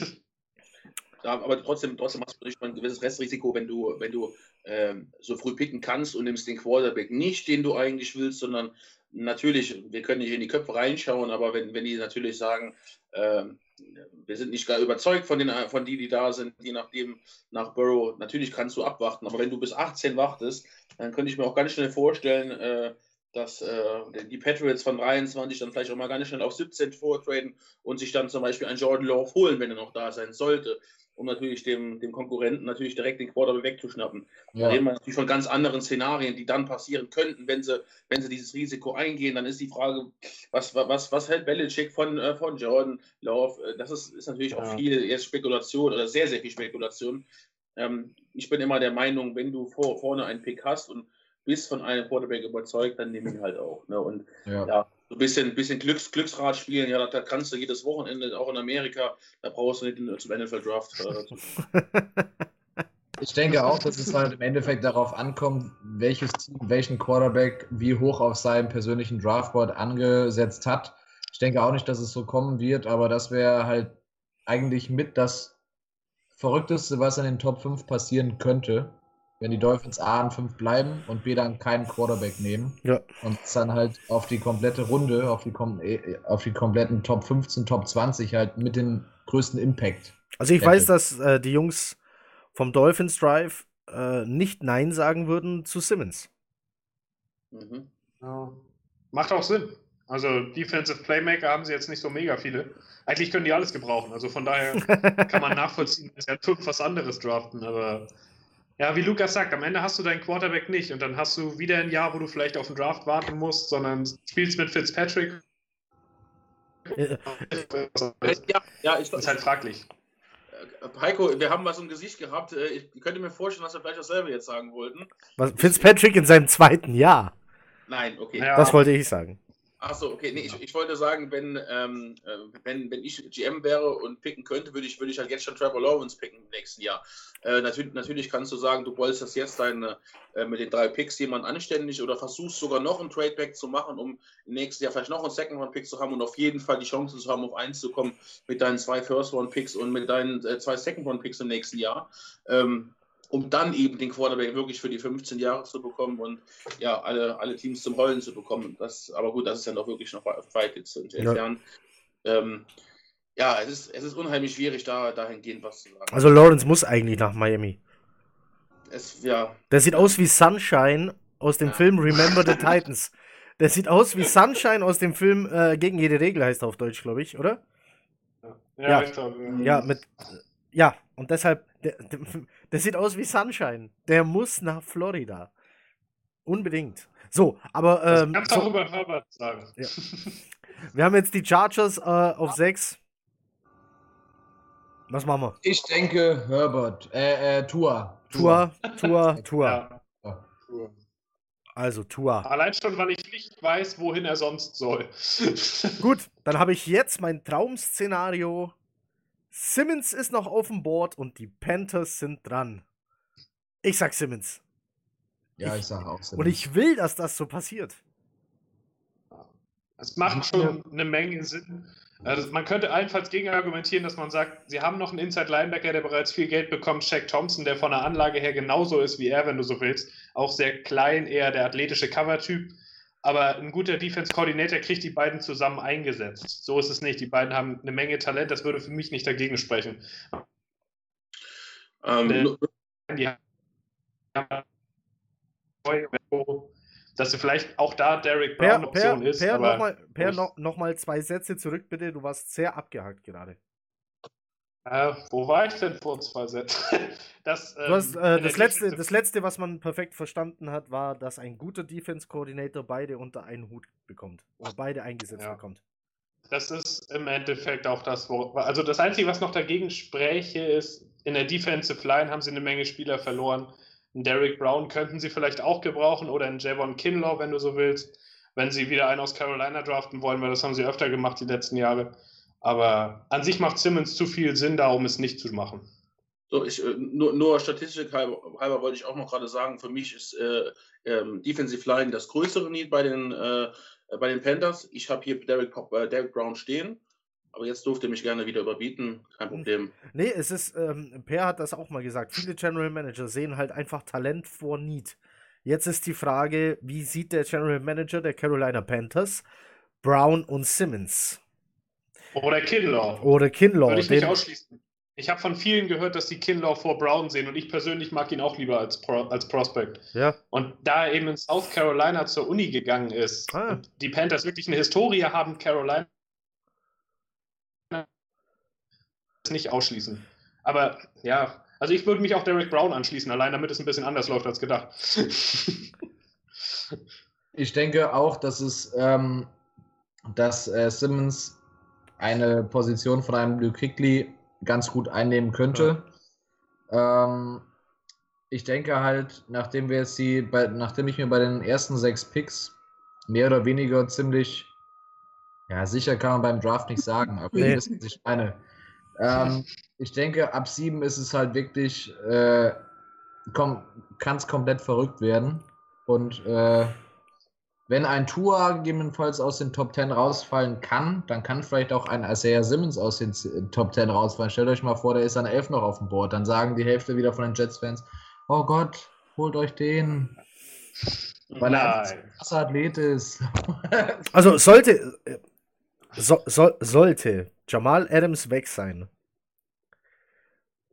Ja, aber trotzdem, trotzdem hast du natürlich ein gewisses Restrisiko, wenn du, wenn du ähm, so früh picken kannst und nimmst den Quarterback nicht, den du eigentlich willst, sondern natürlich, wir können nicht in die Köpfe reinschauen, aber wenn, wenn die natürlich sagen, äh, wir sind nicht gar überzeugt von den von die, die da sind, je nachdem nach Burrow, natürlich kannst du abwarten, aber wenn du bis 18 wartest, dann könnte ich mir auch ganz schnell vorstellen, äh, dass äh, die Patriots von 23 dann vielleicht auch mal ganz schnell auf 17 vortraden und sich dann zum Beispiel einen Jordan Love holen, wenn er noch da sein sollte um natürlich dem, dem Konkurrenten natürlich direkt den Quarterback wegzuschnappen. Ja. Da reden wir natürlich von ganz anderen Szenarien, die dann passieren könnten, wenn sie, wenn sie dieses Risiko eingehen. Dann ist die Frage, was, was, was hält Belichick von, äh, von Jordan Love? Äh, das ist, ist natürlich ja. auch viel erst Spekulation oder sehr, sehr viel Spekulation. Ähm, ich bin immer der Meinung, wenn du vor, vorne einen Pick hast und bist von einem Quarterback überzeugt, dann nehme ich ihn halt auch. Ne? Und ja, ja so ein bisschen, bisschen Glücks, Glücksrad spielen, ja, da kannst du jedes Wochenende, auch in Amerika, da brauchst du nicht zum NFL Draft. Äh, ich denke auch, dass es halt im Endeffekt darauf ankommt, welches Team welchen Quarterback wie hoch auf seinem persönlichen Draftboard angesetzt hat. Ich denke auch nicht, dass es so kommen wird, aber das wäre halt eigentlich mit das Verrückteste, was in den Top 5 passieren könnte wenn die Dolphins A an 5 bleiben und B dann keinen Quarterback nehmen ja. und dann halt auf die komplette Runde, auf die, äh, auf die kompletten Top 15, Top 20 halt mit dem größten Impact. Also ich hätte. weiß, dass äh, die Jungs vom Dolphins Drive äh, nicht Nein sagen würden zu Simmons. Mhm. Ja. Macht auch Sinn. Also Defensive Playmaker haben sie jetzt nicht so mega viele. Eigentlich können die alles gebrauchen. Also von daher kann man nachvollziehen, dass sie halt was anderes draften, aber ja, wie Lukas sagt, am Ende hast du deinen Quarterback nicht und dann hast du wieder ein Jahr, wo du vielleicht auf den Draft warten musst, sondern spielst mit Fitzpatrick. Ja, ja ich, das ist halt fraglich. Äh, Heiko, wir haben was im Gesicht gehabt. Äh, ich könnte mir vorstellen, dass wir vielleicht dasselbe jetzt sagen wollten. Was, Fitzpatrick in seinem zweiten Jahr? Nein, okay. Ja. Das wollte ich sagen. Achso, okay. Nee, ich, ich wollte sagen, wenn, ähm, äh, wenn, wenn ich GM wäre und picken könnte, würde ich, würde ich halt jetzt schon Trevor Lawrence picken im nächsten Jahr. Äh, natürlich, natürlich kannst du sagen, du bolsterst jetzt deine, äh, mit den drei Picks jemand anständig oder versuchst sogar noch ein Tradeback zu machen, um im nächsten Jahr vielleicht noch einen Second-Round-Pick zu haben und auf jeden Fall die Chance zu haben, auf eins zu kommen mit deinen zwei First-Round-Picks und mit deinen äh, zwei Second-Round-Picks im nächsten Jahr. Ähm, um dann eben den Quarterback wirklich für die 15 Jahre zu bekommen und ja, alle, alle Teams zum Heulen zu bekommen. Das, aber gut, das ist ja noch wirklich noch weit jetzt zu entfernen. Ja. Ähm, ja, es ist, es ist unheimlich schwierig, da dahingehend was zu sagen. Also Lawrence muss eigentlich nach Miami. Es, ja. Der sieht aus wie Sunshine aus dem ja. Film Remember the Titans. Der sieht aus wie Sunshine aus dem Film äh, Gegen jede Regel, heißt er auf Deutsch, glaube ich, oder? Ja, ja. Ja, mit. Ja, und deshalb, der, der, der, sieht aus wie Sunshine. Der muss nach Florida. Unbedingt. So, aber. Ähm, das kannst so, auch über Herbert sagen. Ja. Wir haben jetzt die Chargers äh, auf 6. Was machen wir? Ich denke Herbert. Äh, äh, Tua. Tua, Tua, Tua. Ja. Also Tua. Allein schon, weil ich nicht weiß, wohin er sonst soll. Gut, dann habe ich jetzt mein Traum-Szenario. Simmons ist noch auf dem Board und die Panthers sind dran. Ich sag Simmons. Ja, ich, ich sag auch Simmons. Und ich will, dass das so passiert. Es macht schon eine Menge Sinn. Also man könnte allenfalls gegen argumentieren, dass man sagt, sie haben noch einen Inside Linebacker, der bereits viel Geld bekommt, Shaq Thompson, der von der Anlage her genauso ist wie er, wenn du so willst. Auch sehr klein, eher der athletische Cover-Typ. Aber ein guter Defense-Coordinator kriegt die beiden zusammen eingesetzt. So ist es nicht. Die beiden haben eine Menge Talent, das würde für mich nicht dagegen sprechen. Ähm, die haben dass du vielleicht auch da Derek Brown per, Option per, ist. Per, nochmal per noch, noch mal zwei Sätze zurück, bitte. Du warst sehr abgehakt gerade. Äh, wo war ich denn vor zwei Sätzen? Das, ähm, hast, äh, das, letzte, das letzte, was man perfekt verstanden hat, war, dass ein guter Defense-Coordinator beide unter einen Hut bekommt. Oder beide eingesetzt ja. bekommt. Das ist im Endeffekt auch das, wo. Also das Einzige, was noch dagegen spräche, ist, in der Defensive Line haben sie eine Menge Spieler verloren. Einen Derek Brown könnten sie vielleicht auch gebrauchen oder einen Javon Kinlaw, wenn du so willst, wenn sie wieder einen aus Carolina draften wollen, weil das haben sie öfter gemacht die letzten Jahre. Aber an sich macht Simmons zu viel Sinn da, um es nicht zu machen. So, ich, äh, nur, nur Statistik halber, halber, wollte ich auch noch gerade sagen, für mich ist äh, ähm, Defensive Line das größere Need bei den, äh, bei den Panthers. Ich habe hier Derek, äh, Derek Brown stehen. Aber jetzt durfte ihr mich gerne wieder überbieten, kein Problem. Nee, es ist, ähm, Per hat das auch mal gesagt, viele General Manager sehen halt einfach Talent vor Need. Jetzt ist die Frage, wie sieht der General Manager der Carolina Panthers Brown und Simmons? Oder Kinlaw. Oder Kinlaw. Würde ich nicht ausschließen. Ich habe von vielen gehört, dass die Kinlaw vor Brown sehen und ich persönlich mag ihn auch lieber als, Pro, als Prospect. Ja. Und da er eben in South Carolina zur Uni gegangen ist ah. und die Panthers wirklich eine Historie haben, Carolina nicht ausschließen. Aber ja, also ich würde mich auch Derek Brown anschließen, allein damit es ein bisschen anders läuft als gedacht. ich denke auch, dass es, ähm, dass äh, Simmons eine Position von einem Luke Hickley ganz gut einnehmen könnte. Ja. Ähm, ich denke halt, nachdem wir jetzt die, bei, nachdem ich mir bei den ersten sechs Picks mehr oder weniger ziemlich, ja, sicher kann man beim Draft nicht sagen, aber nee. ihr wisst, was ich meine. Ähm, ich denke, ab sieben ist es halt wirklich, äh, kann es komplett verrückt werden. Und äh, wenn ein Tour gegebenenfalls aus den Top 10 rausfallen kann, dann kann vielleicht auch ein Isaiah Simmons aus den Top 10 rausfallen. Stellt euch mal vor, der ist an 11 noch auf dem Board. Dann sagen die Hälfte wieder von den Jets-Fans, oh Gott, holt euch den. Weil er ein krasser Athlet ist. also sollte, äh, so, so, sollte Jamal Adams weg sein,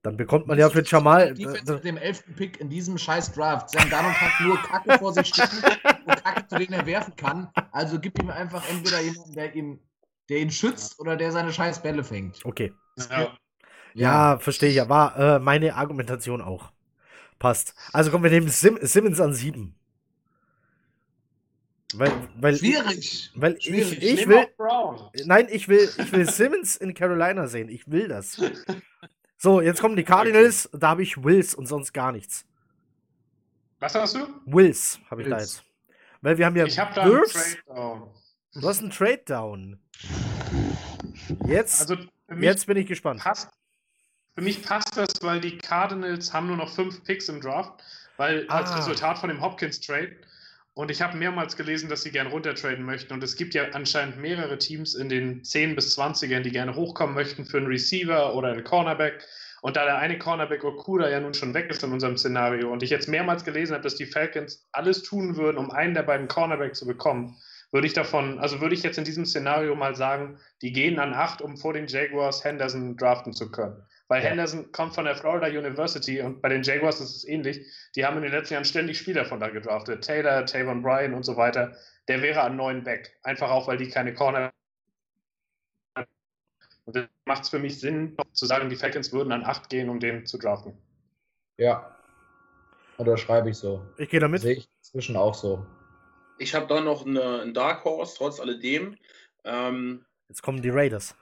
dann bekommt man ja für Jamal. Defense mit dem elften Pick in diesem scheiß Draft. Sam Darnold hat nur Kacke vor sich stehen und Kacke, zu denen er werfen kann. Also gib ihm einfach entweder jemanden, der, ihm, der ihn schützt oder der seine scheiß Bälle fängt. Okay. Ja, ja. ja verstehe ich ja. War äh, meine Argumentation auch. Passt. Also kommen wir nehmen Sim Simmons an sieben. Weil, weil Schwierig. Weil Schwierig. ich, ich will. Nein, ich will, ich will Simmons in Carolina sehen. Ich will das. So, jetzt kommen die Cardinals. Da habe ich Wills und sonst gar nichts. Was hast du? Wills habe ich Wills. da jetzt. Weil wir haben ja ich hab da Wirfs. Du hast einen Trade Down. Jetzt, also jetzt bin ich gespannt. Passt, für mich passt das, weil die Cardinals haben nur noch fünf Picks im Draft, weil ah. als Resultat von dem Hopkins Trade und ich habe mehrmals gelesen, dass sie gerne runtertraden möchten. Und es gibt ja anscheinend mehrere Teams in den 10 bis 20ern, die gerne hochkommen möchten für einen Receiver oder einen Cornerback. Und da der eine Cornerback Okuda ja nun schon weg ist in unserem Szenario und ich jetzt mehrmals gelesen habe, dass die Falcons alles tun würden, um einen der beiden Cornerbacks zu bekommen, würde ich davon, also würde ich jetzt in diesem Szenario mal sagen, die gehen an 8, um vor den Jaguars Henderson draften zu können. Weil ja. Henderson kommt von der Florida University und bei den Jaguars ist es ähnlich. Die haben in den letzten Jahren ständig Spieler von da gedraftet. Taylor, Tavon Bryan und so weiter. Der wäre an neuen weg. Einfach auch, weil die keine Corner. Und das macht es für mich Sinn, zu sagen, die Falcons würden an 8 gehen, um den zu draften. Ja. Oder schreibe ich so. Ich gehe damit. Sehe ich inzwischen auch so. Ich habe da noch eine, einen Dark Horse, trotz alledem. Ähm, Jetzt kommen die Raiders.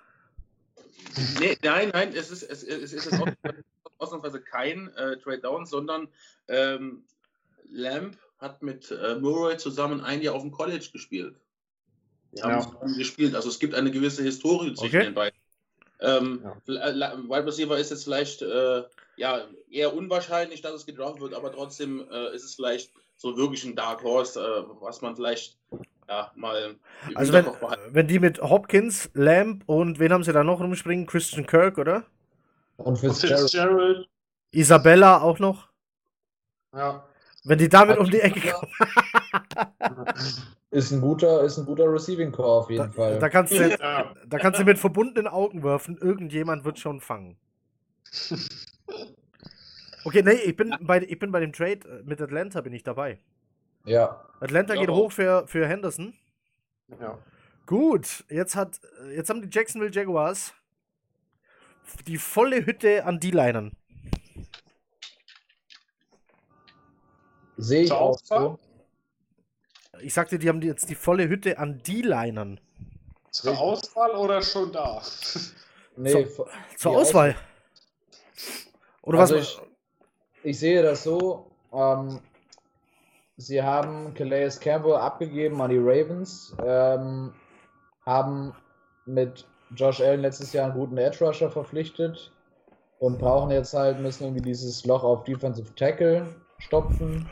Nee, nein, nein, es ist, es, es ist ausnahmsweise kein äh, Trade Down, sondern ähm, Lamb hat mit äh, Murray zusammen ein Jahr auf dem College gespielt. Die haben ja. gespielt. Also es gibt eine gewisse Historie zwischen okay. den beiden. Ähm, ja. Wide Receiver ist jetzt vielleicht äh, ja, eher unwahrscheinlich, dass es gedraft wird, aber trotzdem äh, ist es vielleicht so wirklich ein Dark Horse, äh, was man vielleicht ja, mal. Also, wenn, wenn die mit Hopkins, Lamb und wen haben sie da noch rumspringen? Christian Kirk, oder? Und Fitzgerald. Isabella auch noch? Ja. Wenn die damit um die Ecke kommen. ist ein guter, ist ein guter Receiving Core auf jeden da, Fall. Da kannst, du, ja. da kannst du mit verbundenen Augen werfen. Irgendjemand wird schon fangen. Okay, nee, ich bin bei, ich bin bei dem Trade äh, mit Atlanta bin ich dabei. Ja. Atlanta geht hoch für, für Henderson. Ja. Gut, jetzt hat jetzt haben die Jacksonville Jaguars die volle Hütte an D-Linern. Sehe ich auch so. Ich sagte, die haben jetzt die volle Hütte an D-Linern. Zur Auswahl oder schon da? Nee, zur, zur Auswahl. Oder also was? Ich, ich sehe das so. Ähm, sie haben Calais Campbell abgegeben an die Ravens, ähm, haben mit Josh Allen letztes Jahr einen guten Edge Rusher verpflichtet und brauchen jetzt halt, müssen irgendwie dieses Loch auf Defensive Tackle stopfen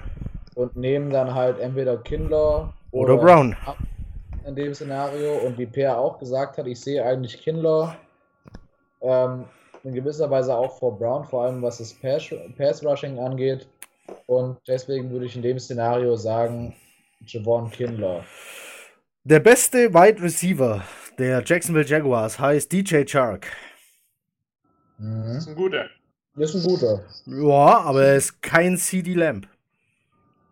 und nehmen dann halt entweder Kindler oder, oder Brown in dem Szenario und wie Per auch gesagt hat, ich sehe eigentlich Kindler ähm, in gewisser Weise auch vor Brown, vor allem was das Pass-Rushing angeht. Und deswegen würde ich in dem Szenario sagen, Javon Kindler. Der beste Wide Receiver der Jacksonville Jaguars heißt DJ Chark. Mhm. Das ist ein guter. Das ist ein guter. Ja, aber er ist kein CD Lamp.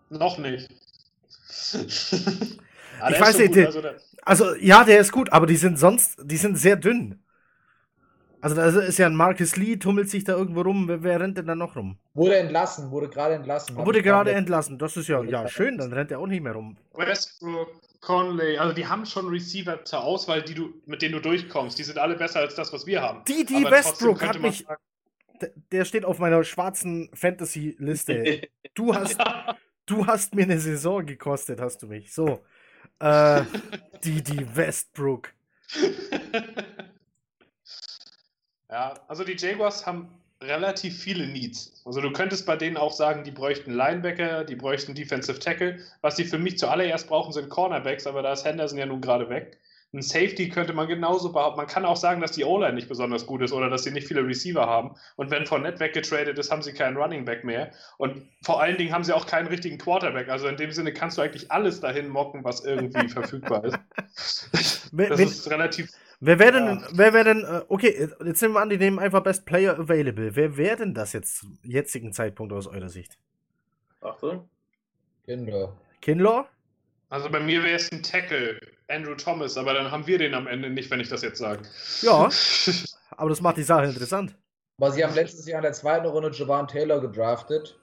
Noch nicht. Ah, ich weiß nicht, gut, also, also, ja, der ist gut, aber die sind sonst, die sind sehr dünn. Also da ist ja ein Marcus Lee, tummelt sich da irgendwo rum. Wer, wer rennt denn da noch rum? Wurde entlassen, wurde gerade entlassen. Wurde gerade entlassen. Das ist ja, ja schön, dann rennt er auch nicht mehr rum. Westbrook, Conley, also die haben schon Receiver zur Auswahl, die du, mit denen du durchkommst. Die sind alle besser als das, was wir haben. Die, die Aber Westbrook hat mich. Der steht auf meiner schwarzen Fantasy-Liste. Du hast, du hast mir eine Saison gekostet, hast du mich. So. Äh, die, die Westbrook. Ja, also die Jaguars haben relativ viele Needs. Also du könntest bei denen auch sagen, die bräuchten Linebacker, die bräuchten Defensive Tackle. Was die für mich zuallererst brauchen, sind Cornerbacks, aber da ist Henderson ja nun gerade weg. Ein Safety könnte man genauso behaupten. Man kann auch sagen, dass die O-Line nicht besonders gut ist oder dass sie nicht viele Receiver haben. Und wenn Fournette weggetradet ist, haben sie keinen Running Back mehr. Und vor allen Dingen haben sie auch keinen richtigen Quarterback. Also in dem Sinne kannst du eigentlich alles dahin mocken, was irgendwie verfügbar ist. Das ist relativ Wer wäre denn, ja. wer wäre denn, äh, okay, jetzt nehmen wir an, die nehmen einfach Best Player Available. Wer wäre denn das jetzt zum jetzigen Zeitpunkt aus eurer Sicht? Achtung. Kinlaw. Kinlaw? Also bei mir wäre es ein Tackle, Andrew Thomas, aber dann haben wir den am Ende nicht, wenn ich das jetzt sage. Ja, aber das macht die Sache interessant. Aber sie haben letztes Jahr in der zweiten Runde Javon Taylor gedraftet.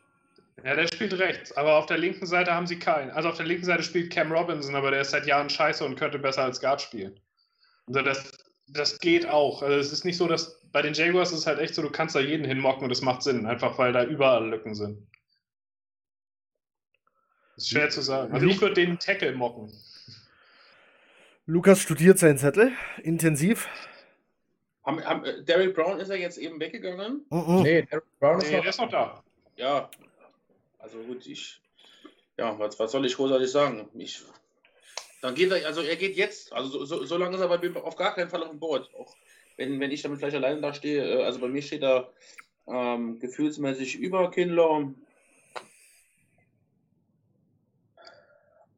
Ja, der spielt rechts, aber auf der linken Seite haben sie keinen. Also auf der linken Seite spielt Cam Robinson, aber der ist seit Jahren scheiße und könnte besser als Guard spielen. Also das, das geht auch. Also es ist nicht so, dass bei den Jaguars ist es halt echt so, du kannst da jeden hinmocken und das macht Sinn, einfach weil da überall Lücken sind. Das ist schwer zu sagen. Also ich würde den Tackle mocken. Lukas studiert seinen Zettel intensiv. Haben, haben, äh, Derek Brown ist er jetzt eben weggegangen? Uh -uh. Nee, Derek Brown ist, nee, noch, ist noch da. Ja, also gut, ich. Ja, was, was soll ich großartig sagen? Ich dann geht er, also er geht jetzt, also so, so, so lange ist er bei mir auf gar keinen Fall auf dem Board. Auch wenn, wenn ich damit vielleicht alleine da stehe, äh, also bei mir steht er ähm, gefühlsmäßig über Kinlaw.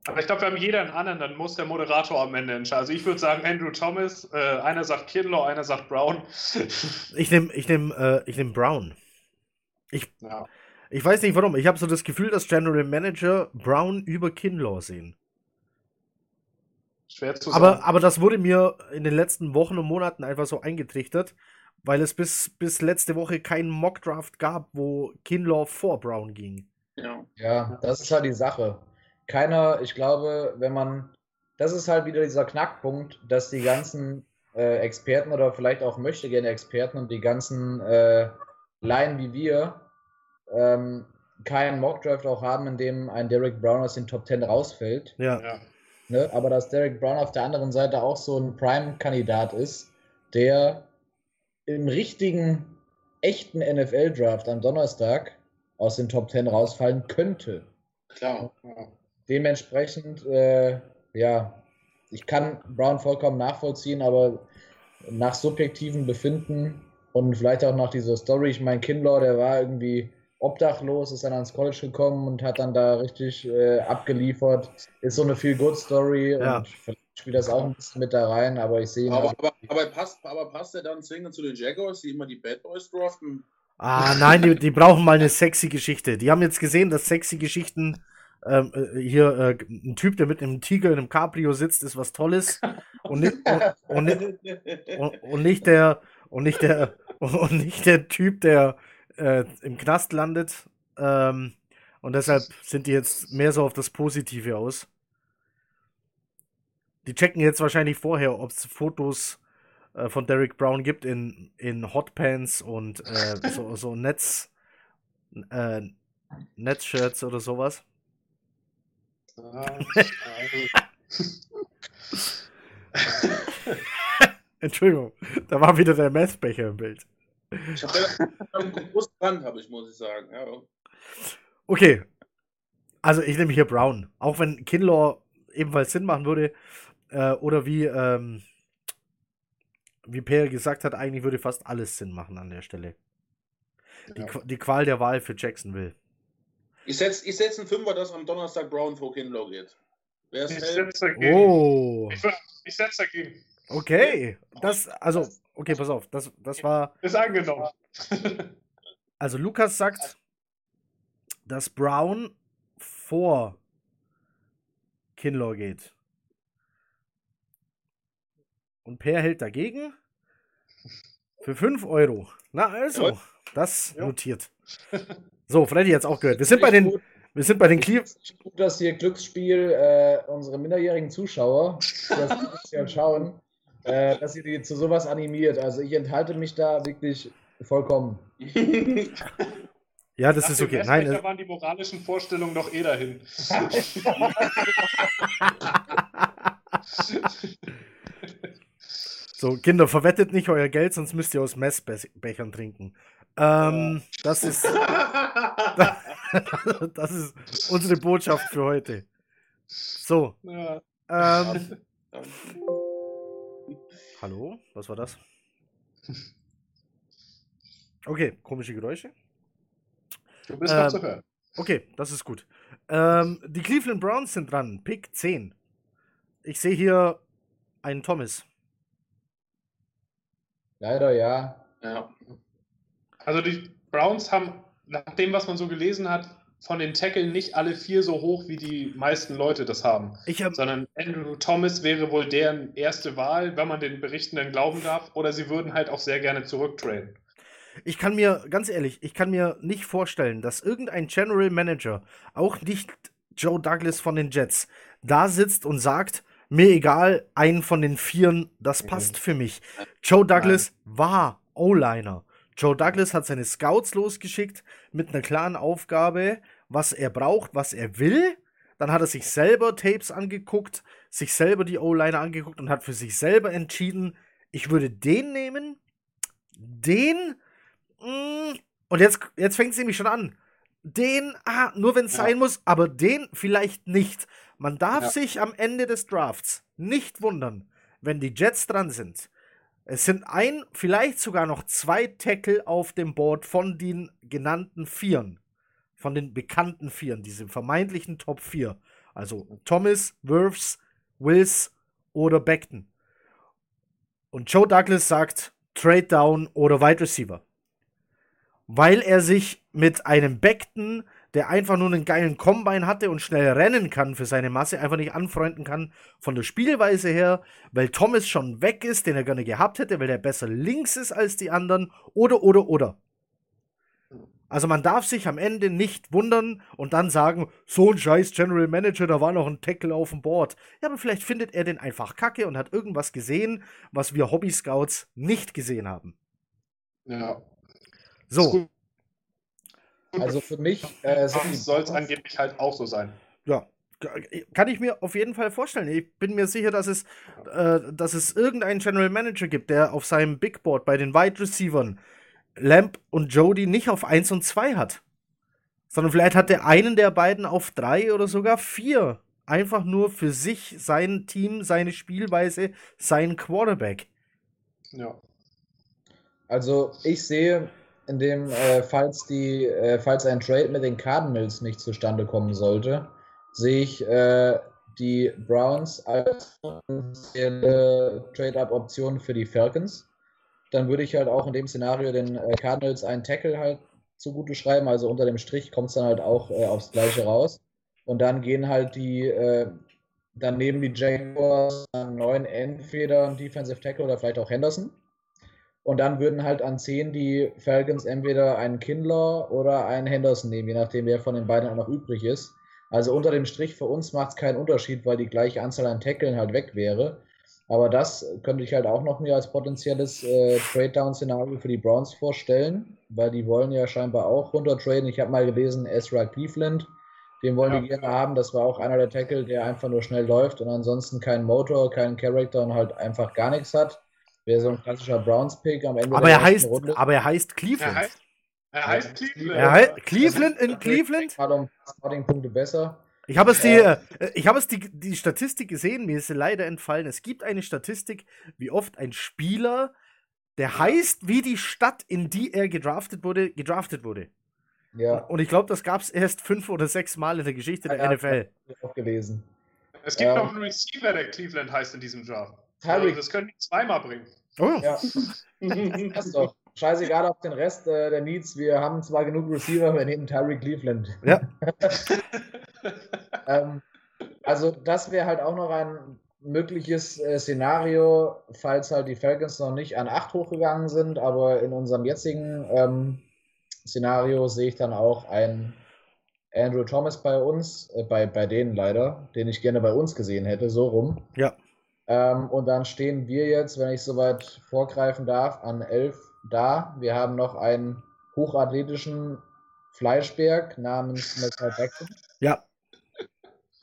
Aber ich glaube, wir haben jeder einen anderen, dann muss der Moderator am Ende entscheiden. Also ich würde sagen Andrew Thomas, äh, einer sagt Kinlaw, einer sagt Brown. Ich nehme ich nehm, äh, nehm Brown. Ich, ja. ich weiß nicht warum. Ich habe so das Gefühl, dass General Manager Brown über Kinlaw sehen. Schwer zu aber, sagen. Aber das wurde mir in den letzten Wochen und Monaten einfach so eingetrichtert, weil es bis, bis letzte Woche keinen Mockdraft gab, wo Kinlaw vor Brown ging. Ja. ja, das ist halt die Sache. Keiner, ich glaube, wenn man, das ist halt wieder dieser Knackpunkt, dass die ganzen äh, Experten oder vielleicht auch möchte gerne Experten und die ganzen äh, Laien wie wir ähm, keinen Mockdraft auch haben, in dem ein Derek Brown aus den Top 10 rausfällt. Ja. ja. Ne? Aber dass Derek Brown auf der anderen Seite auch so ein Prime-Kandidat ist, der im richtigen, echten NFL-Draft am Donnerstag aus den Top 10 rausfallen könnte. Klar. Dementsprechend, äh, ja, ich kann Brown vollkommen nachvollziehen, aber nach subjektivem Befinden und vielleicht auch nach dieser Story, ich meine, Kinlaw, der war irgendwie obdachlos, ist dann ans College gekommen und hat dann da richtig äh, abgeliefert. Ist so eine Feel-Good-Story ja. und vielleicht spielt das auch ein bisschen mit da rein, aber ich sehe ihn. Aber, aber, aber, passt, aber passt er dann zwingend zu den Jaguars, die immer die Bad Boys draften? Ah, nein, die, die brauchen mal eine sexy Geschichte. Die haben jetzt gesehen, dass sexy Geschichten ähm, äh, hier äh, ein Typ, der mit einem Tiger in einem Cabrio sitzt, ist was Tolles und nicht, und, und, und, und nicht der und nicht der und nicht der Typ, der äh, im Knast landet. Ähm, und deshalb sind die jetzt mehr so auf das Positive aus. Die checken jetzt wahrscheinlich vorher, ob es Fotos äh, von Derek Brown gibt in, in Hotpants und äh, so, so Netz, äh, Netzshirts oder sowas. Entschuldigung, da war wieder der Messbecher im Bild. Ich habe einen großen Brand, habe ich, muss ich sagen. Ja. Okay. Also ich nehme hier Brown. Auch wenn Kinlaw ebenfalls Sinn machen würde. Äh, oder wie, ähm, wie Per gesagt hat, eigentlich würde fast alles Sinn machen an der Stelle. Die, ja. die Qual der Wahl für Jacksonville. Ich setze ich setz einen Fünfer, dass am Donnerstag Brown vor Kinlaw geht. Wer ist ich setze dagegen. Oh. Ich, ich setze dagegen. Okay. Das, also, Okay, pass auf, das, das war. Ist angenommen. Also Lukas sagt, dass Brown vor Kinlaw geht. Und Per hält dagegen für 5 Euro. Na also, das notiert. So, Freddy hat es auch gehört. Wir sind bei den, wir sind bei den Cleveland. Gut, dass hier Glücksspiel äh, unsere minderjährigen Zuschauer, das ja schauen, äh, dass ihr die zu sowas animiert. Also ich enthalte mich da wirklich vollkommen. Ja, das Nach ist okay. Nein, da waren die moralischen Vorstellungen noch eh dahin. so, Kinder, verwettet nicht euer Geld, sonst müsst ihr aus Messbechern trinken. Ähm, das ist das ist unsere Botschaft für heute. So. Ja. Ähm, Hallo? Was war das? Okay, komische Geräusche. Du bist ähm, noch zu hören. Okay, das ist gut. Ähm, die Cleveland Browns sind dran. Pick 10. Ich sehe hier einen Thomas. Leider ja. Ja. Also die Browns haben, nach dem, was man so gelesen hat, von den Tackeln nicht alle vier so hoch, wie die meisten Leute das haben. Hab... Sondern Andrew Thomas wäre wohl deren erste Wahl, wenn man den Berichten dann glauben darf. Oder sie würden halt auch sehr gerne zurücktraden. Ich kann mir, ganz ehrlich, ich kann mir nicht vorstellen, dass irgendein General Manager, auch nicht Joe Douglas von den Jets, da sitzt und sagt, mir egal, einen von den Vieren, das passt mhm. für mich. Joe Douglas Nein. war O-Liner. Joe Douglas hat seine Scouts losgeschickt mit einer klaren Aufgabe, was er braucht, was er will. Dann hat er sich selber Tapes angeguckt, sich selber die O-Liner angeguckt und hat für sich selber entschieden, ich würde den nehmen, den, mm, und jetzt, jetzt fängt es nämlich schon an. Den, ah, nur wenn es ja. sein muss, aber den vielleicht nicht. Man darf ja. sich am Ende des Drafts nicht wundern, wenn die Jets dran sind es sind ein, vielleicht sogar noch zwei Tackle auf dem Board von den genannten Vieren. Von den bekannten Vieren, diese vermeintlichen Top 4. Also Thomas, Wirfs, Wills oder Beckton. Und Joe Douglas sagt Trade Down oder Wide Receiver. Weil er sich mit einem Beckton, der einfach nur einen geilen Combine hatte und schnell rennen kann für seine Masse, einfach nicht anfreunden kann von der Spielweise her, weil Thomas schon weg ist, den er gerne gehabt hätte, weil der besser links ist als die anderen, oder, oder, oder. Also man darf sich am Ende nicht wundern und dann sagen, so ein scheiß General Manager, da war noch ein Tackle auf dem Board. Ja, aber vielleicht findet er den einfach kacke und hat irgendwas gesehen, was wir Hobby-Scouts nicht gesehen haben. Ja. So. Also für mich äh, soll es angeblich halt auch so sein. Ja, kann ich mir auf jeden Fall vorstellen. Ich bin mir sicher, dass es, äh, dass es irgendeinen General Manager gibt, der auf seinem Big Board bei den Wide Receivern Lamp und Jody nicht auf 1 und 2 hat. Sondern vielleicht hat der einen der beiden auf 3 oder sogar 4. Einfach nur für sich, sein Team, seine Spielweise, sein Quarterback. Ja. Also ich sehe in dem, äh, falls die, äh, falls ein Trade mit den Cardinals nicht zustande kommen sollte, sehe ich äh, die Browns als Trade-Up-Option für die Falcons dann würde ich halt auch in dem Szenario den äh, Cardinals einen Tackle halt zugute schreiben. Also unter dem Strich kommt es dann halt auch äh, aufs Gleiche raus. Und dann gehen halt die, äh, dann nehmen die Jaguars einen neuen entweder einen Defensive Tackle oder vielleicht auch Henderson. Und dann würden halt an 10 die Falcons entweder einen Kindler oder einen Henderson nehmen, je nachdem, wer von den beiden auch noch übrig ist. Also unter dem Strich für uns macht es keinen Unterschied, weil die gleiche Anzahl an Tackeln halt weg wäre. Aber das könnte ich halt auch noch mir als potenzielles äh, Trade-Down-Szenario für die Browns vorstellen, weil die wollen ja scheinbar auch runtertraden. Ich habe mal gelesen, Ezra Cleveland, den wollen ja. die gerne haben. Das war auch einer der Tackle, der einfach nur schnell läuft und ansonsten keinen Motor, keinen Charakter und halt einfach gar nichts hat. Wäre so ein klassischer Browns-Pick am Ende aber der er heißt, Runde. Aber er heißt Cleveland. Er heißt, er heißt Cleveland. Er heißt Cleveland in Cleveland? Um Starting-Punkte besser. Ich habe es, die, äh, ich hab es die, die Statistik gesehen, mir ist sie leider entfallen. Es gibt eine Statistik, wie oft ein Spieler, der heißt wie die Stadt, in die er gedraftet wurde, gedraftet wurde. Ja. Und ich glaube, das gab es erst fünf oder sechs Mal in der Geschichte der ja, NFL. Auch gelesen. Es gibt ähm, noch einen Receiver, der Cleveland heißt in diesem Draft. Also, das können die zweimal bringen. Oh. Ja. das ist doch scheißegal auf den Rest äh, der Needs. Wir haben zwar genug Receiver, wir nehmen Tyreek Cleveland. Ja. ähm, also, das wäre halt auch noch ein mögliches äh, Szenario, falls halt die Falcons noch nicht an 8 hochgegangen sind, aber in unserem jetzigen ähm, Szenario sehe ich dann auch einen Andrew Thomas bei uns, äh, bei, bei denen leider, den ich gerne bei uns gesehen hätte, so rum. Ja. Ähm, und dann stehen wir jetzt, wenn ich soweit vorgreifen darf, an 11 da. Wir haben noch einen hochathletischen Fleischberg namens Metal Jackson. Ja.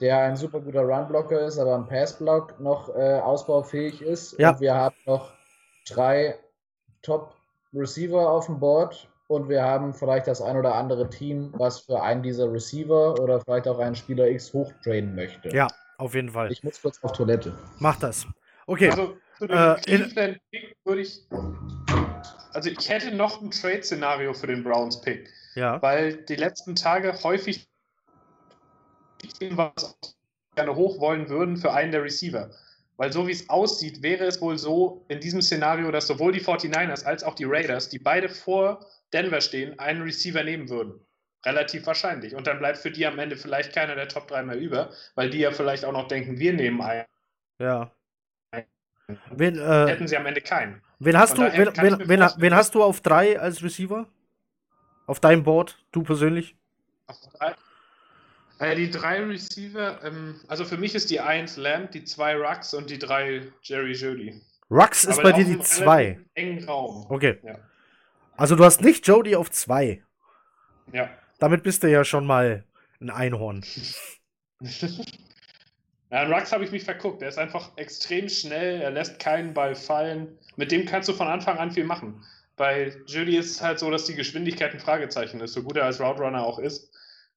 Der ein super guter Runblocker ist, aber im Passblock noch äh, ausbaufähig ist. Ja. Und wir haben noch drei Top-Receiver auf dem Board und wir haben vielleicht das ein oder andere Team, was für einen dieser Receiver oder vielleicht auch einen Spieler X hochtrainen möchte. Ja, auf jeden Fall. Ich muss kurz auf Toilette. Mach das. Okay. Also, zu dem äh, Cleveland würde ich also ich hätte noch ein Trade-Szenario für den Browns-Pick. Ja. Weil die letzten Tage häufig was gerne hoch wollen würden für einen der Receiver. Weil so wie es aussieht, wäre es wohl so in diesem Szenario, dass sowohl die 49ers als auch die Raiders, die beide vor Denver stehen, einen Receiver nehmen würden. Relativ wahrscheinlich. Und dann bleibt für die am Ende vielleicht keiner der Top 3 mehr über, weil die ja vielleicht auch noch denken, wir nehmen einen. Ja. Wen, äh, Hätten sie am Ende keinen. Wen hast, du, wen, wen, wen, wen, hast du auf drei als Receiver? Auf deinem Board, du persönlich? Auf drei? Äh, die drei Receiver, ähm, also für mich ist die 1 Lamb, die 2 Rux und die 3 Jerry Jody. Rux ist bei dir die 2. Engen Raum. Okay. Ja. Also du hast nicht Jody auf 2. Ja. Damit bist du ja schon mal ein Einhorn. Ja, an Rux habe ich mich verguckt. Er ist einfach extrem schnell, er lässt keinen Ball fallen. Mit dem kannst du von Anfang an viel machen. Bei Judy ist es halt so, dass die Geschwindigkeit ein Fragezeichen ist, so gut er als Route Runner auch ist.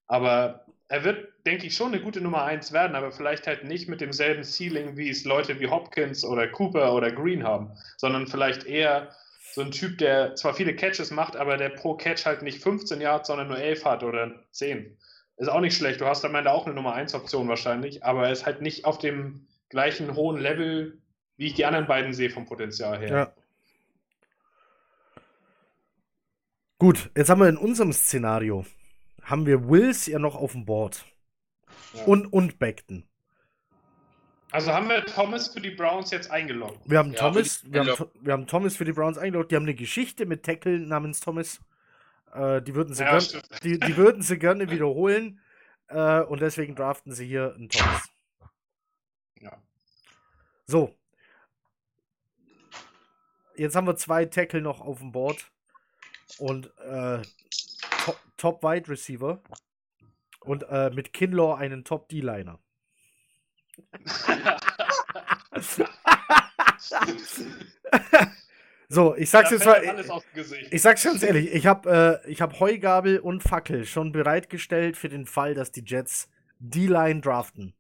Aber er wird, denke ich, schon eine gute Nummer 1 werden, aber vielleicht halt nicht mit demselben Ceiling, wie es Leute wie Hopkins oder Cooper oder Green haben, sondern vielleicht eher so ein Typ, der zwar viele Catches macht, aber der pro Catch halt nicht 15 Yards, sondern nur 11 hat oder 10. Ist auch nicht schlecht. Du hast am Ende auch eine Nummer 1 Option wahrscheinlich, aber er ist halt nicht auf dem gleichen hohen Level, wie ich die anderen beiden sehe vom Potenzial her. Ja. Gut, jetzt haben wir in unserem Szenario, haben wir Wills ja noch auf dem Board. Ja. Und, und Beckton. Also haben wir Thomas für die Browns jetzt eingeloggt. Wir haben, ja, Thomas, wir, haben, wir haben Thomas für die Browns eingeloggt. Die haben eine Geschichte mit Tackle namens Thomas. Äh, die, würden sie ja, gern, die, die, würden sie gerne wiederholen. Äh, und deswegen draften sie hier einen Thomas. Ja. So. Jetzt haben wir zwei Tackle noch auf dem Board. Und äh, Top, Top Wide Receiver. Und äh, mit Kinlaw einen Top D-Liner. so, ich sag's jetzt mal. Ich sag's ganz ehrlich, ich habe äh, hab Heugabel und Fackel schon bereitgestellt für den Fall, dass die Jets D-Line draften.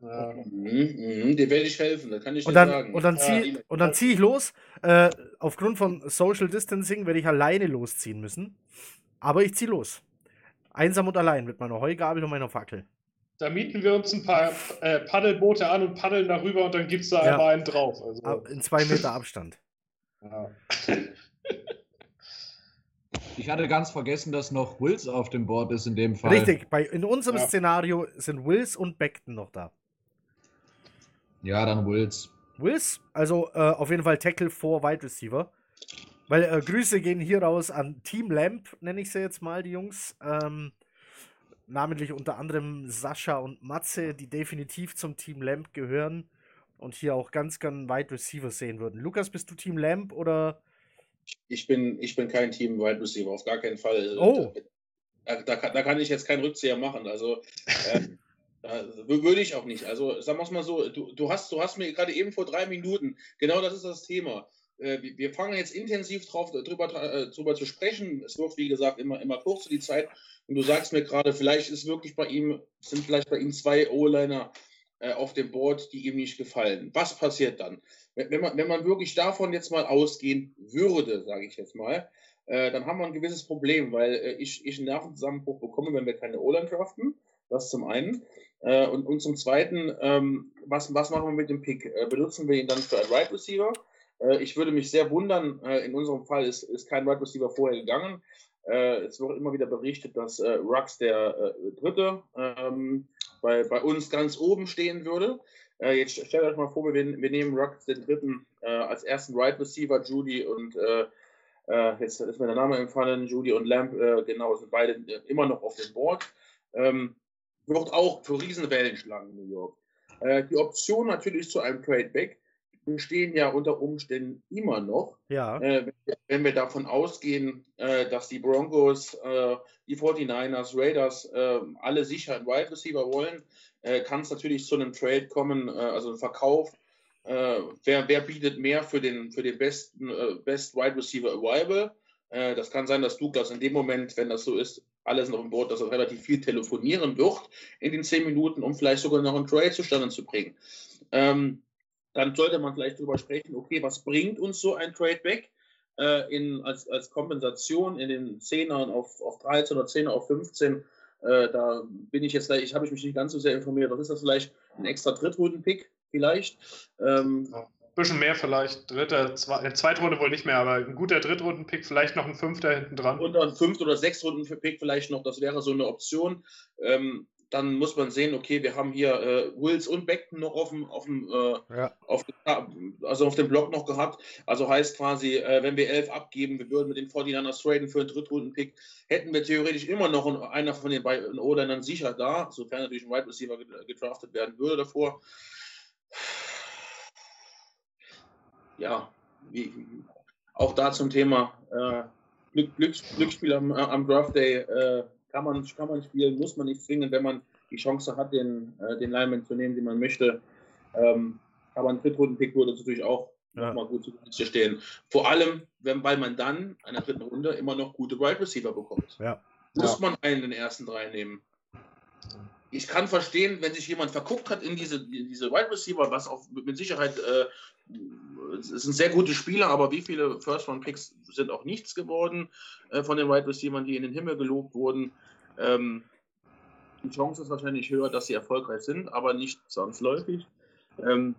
Ja. Mhm, mhm, dir werde ich helfen, da kann ich und dann, sagen. Und dann ziehe ja, zieh ich los. Äh, aufgrund von Social Distancing werde ich alleine losziehen müssen. Aber ich ziehe los. Einsam und allein mit meiner Heugabel und meiner Fackel. Da mieten wir uns ein paar äh, Paddelboote an und paddeln darüber und dann gibt es da ja. einmal einen drauf. Also. In zwei Meter Abstand. Ja. Ich hatte ganz vergessen, dass noch Wills auf dem Board ist in dem Fall. Richtig, bei, in unserem ja. Szenario sind Wills und Beckton noch da. Ja, dann Wills. Wills, also äh, auf jeden Fall Tackle vor Wide Receiver. Weil äh, Grüße gehen hier raus an Team Lamp, nenne ich sie jetzt mal, die Jungs. Ähm, namentlich unter anderem Sascha und Matze, die definitiv zum Team Lamp gehören und hier auch ganz, ganz Wide Receiver sehen würden. Lukas, bist du Team Lamp oder? Ich bin, ich bin kein Team Wide Receiver, auf gar keinen Fall. Oh. Da, da, da kann ich jetzt keinen Rückzieher machen. Also äh, würde ich auch nicht. Also sagen wir es mal so, du, du, hast, du hast mir gerade eben vor drei Minuten, genau das ist das Thema. Äh, wir fangen jetzt intensiv drauf, drüber, äh, drüber zu sprechen. Es wird, wie gesagt, immer, immer kürzer die Zeit. Und du sagst mir gerade, vielleicht ist wirklich bei ihm, sind vielleicht bei ihm zwei O-Liner äh, auf dem Board, die ihm nicht gefallen. Was passiert dann? Wenn, man, wenn man wirklich davon jetzt mal ausgehen würde, sage ich jetzt mal, äh, dann haben wir ein gewisses Problem, weil äh, ich, ich einen Nervenzusammenbruch bekomme, wenn wir keine O-Line draften. Das zum einen. Äh, und, und zum zweiten, ähm, was, was machen wir mit dem Pick? Äh, benutzen wir ihn dann für einen Right Receiver? Äh, ich würde mich sehr wundern, in unserem Fall ist, ist kein Right Receiver vorher gegangen. Äh, es wird immer wieder berichtet, dass äh, Rux der äh, Dritte ähm, bei, bei uns ganz oben stehen würde. Äh, jetzt stellt euch mal vor, wir, wir nehmen Rux den Dritten äh, als ersten Right Receiver, Judy und äh, jetzt ist mir der Name empfallen, Judy und Lamp, genau, sind beide immer noch auf dem Board. Ähm, wird auch für Riesenwellen schlagen in New York. die Option natürlich zu einem Trade Back bestehen ja unter Umständen immer noch. Ja. Äh, wenn wir davon ausgehen, äh, dass die Broncos, äh, die 49ers, Raiders äh, alle sicher einen Wide Receiver wollen, äh, kann es natürlich zu einem Trade kommen, äh, also ein Verkauf. wer, wer bietet mehr für den, für den besten Best Wide Receiver Available? das kann sein, dass Douglas in dem Moment, wenn das so ist, alles noch im Boot, dass er relativ viel telefonieren wird in den zehn Minuten, um vielleicht sogar noch einen Trade zustande zu bringen. Ähm, dann sollte man vielleicht darüber sprechen, okay, was bringt uns so ein Tradeback äh, in, als, als Kompensation in den 10ern auf, auf 13 oder 10er auf 15? Äh, da bin ich jetzt, ich habe ich mich nicht ganz so sehr informiert. Was ist das vielleicht ein extra Drittrunden-Pick vielleicht? Ähm, ja, ein bisschen mehr vielleicht. Dritte, zwei, äh, zweite Runde wohl nicht mehr, aber ein guter Drittrunden-Pick, vielleicht noch ein Fünfter hinten dran. Und ein Fünft- oder Sechstrunden-Pick vielleicht noch, das wäre so eine Option. Ähm, dann muss man sehen, okay, wir haben hier äh, Wills und Beckton noch auf dem, auf dem, äh, ja. auf, also auf dem Block noch gehabt. Also heißt quasi, äh, wenn wir elf abgeben, wir würden mit den 49ers traden für einen Drittrunden-Pick, hätten wir theoretisch immer noch einer von den beiden oder dann sicher da, sofern natürlich ein Wide Receiver gedraftet werden würde davor. Ja, wie, auch da zum Thema äh, Glück, Glück, Glücksspiel am, am Draft Day äh, kann man, kann man spielen, muss man nicht zwingen, wenn man die Chance hat, den, äh, den Lineman zu nehmen, den man möchte. Ähm, aber ein Drittrunden-Pick würde natürlich auch ja. nochmal gut zu stehen. Vor allem, wenn, weil man dann in der dritten Runde immer noch gute Wide Receiver bekommt. Ja. Muss ja. man einen in den ersten drei nehmen. Ich kann verstehen, wenn sich jemand verguckt hat in diese, in diese Wide Receiver, was auch mit Sicherheit äh, sind sehr gute Spieler, aber wie viele First-Round-Picks sind auch nichts geworden äh, von den Wide Receivers, die in den Himmel gelobt wurden. Ähm, die Chance ist wahrscheinlich höher, dass sie erfolgreich sind, aber nicht zwangsläufig. Ähm,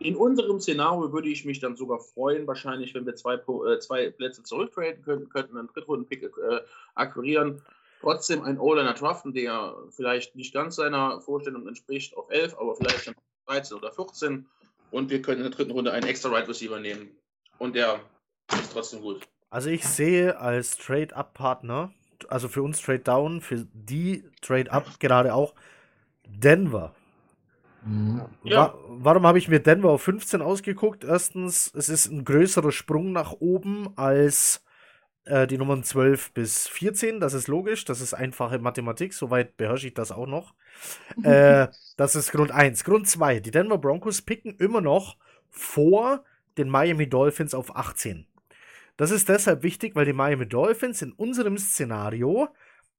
in unserem Szenario würde ich mich dann sogar freuen, wahrscheinlich, wenn wir zwei, äh, zwei Plätze zurücktraden könnten, könnten einen Drittrunden-Pick äh, akquirieren, trotzdem einen O-Liner draften, der vielleicht nicht ganz seiner Vorstellung entspricht, auf 11, aber vielleicht dann 13 oder 14 und wir können in der dritten Runde einen extra Right Receiver nehmen und der ist trotzdem gut. Also ich sehe als Trade-Up-Partner, also für uns Trade-Down, für die Trade-Up gerade auch Denver. Mhm. Ja. Wa warum habe ich mir Denver auf 15 ausgeguckt? Erstens, es ist ein größerer Sprung nach oben als äh, die Nummern 12 bis 14. Das ist logisch, das ist einfache Mathematik, soweit beherrsche ich das auch noch. äh, das ist Grund 1. Grund 2, die Denver Broncos picken immer noch vor den Miami Dolphins auf 18. Das ist deshalb wichtig, weil die Miami Dolphins in unserem Szenario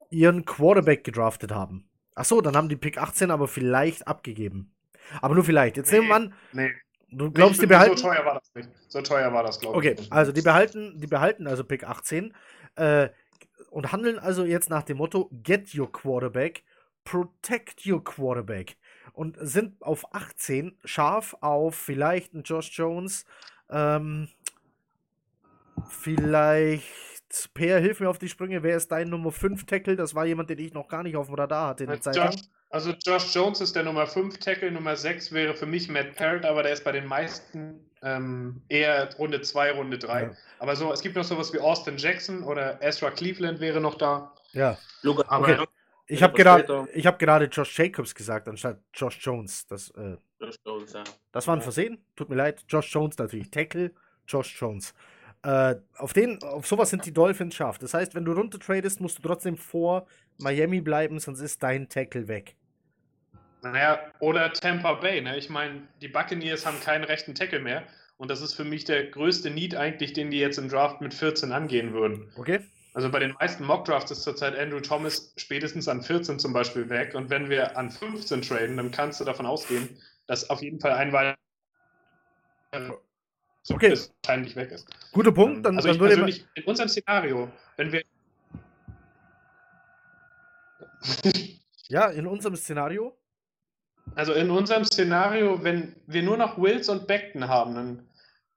ihren Quarterback gedraftet haben. Achso, dann haben die Pick 18 aber vielleicht abgegeben. Aber nur vielleicht. Jetzt nee, nehmen wir an. Nee. Du glaubst, nee, die behalten. So teuer war das nicht. So teuer war das, glaube ich. Okay, also die behalten, die behalten also Pick 18 äh, und handeln also jetzt nach dem Motto: Get your quarterback, protect your quarterback. Und sind auf 18 scharf auf vielleicht einen Josh Jones, ähm, vielleicht Per, hilf mir auf die Sprünge. Wer ist dein Nummer 5 Tackle? Das war jemand, den ich noch gar nicht auf dem Radar hatte in der Zeit. Josh, also Josh Jones ist der Nummer 5 Tackle. Nummer 6 wäre für mich Matt Parrott, aber der ist bei den meisten ähm, eher Runde 2, Runde 3. Ja. Aber so, es gibt noch sowas wie Austin Jackson oder Ezra Cleveland wäre noch da. Ja. Aber okay. Ich habe gerade hab gerade Josh Jacobs gesagt, anstatt Josh Jones. Das, äh, Josh Jones, ja. das war ein Versehen. Tut mir leid. Josh Jones natürlich. Tackle, Josh Jones. Äh, auf, den, auf sowas sind die Dolphins scharf. Das heißt, wenn du runter tradest, musst du trotzdem vor Miami bleiben, sonst ist dein Tackle weg. Naja, oder Tampa Bay. Ne? Ich meine, die Buccaneers haben keinen rechten Tackle mehr. Und das ist für mich der größte Need eigentlich, den die jetzt im Draft mit 14 angehen würden. Okay. Also bei den meisten Mock-Drafts ist zurzeit Andrew Thomas spätestens an 14 zum Beispiel weg. Und wenn wir an 15 traden, dann kannst du davon ausgehen, dass auf jeden Fall ein weiterer so okay. wahrscheinlich weg ist. Guter Punkt. Dann, also dann ich persönlich, in unserem Szenario, wenn wir ja, in unserem Szenario? Also in unserem Szenario, wenn wir nur noch Wills und Beckton haben, dann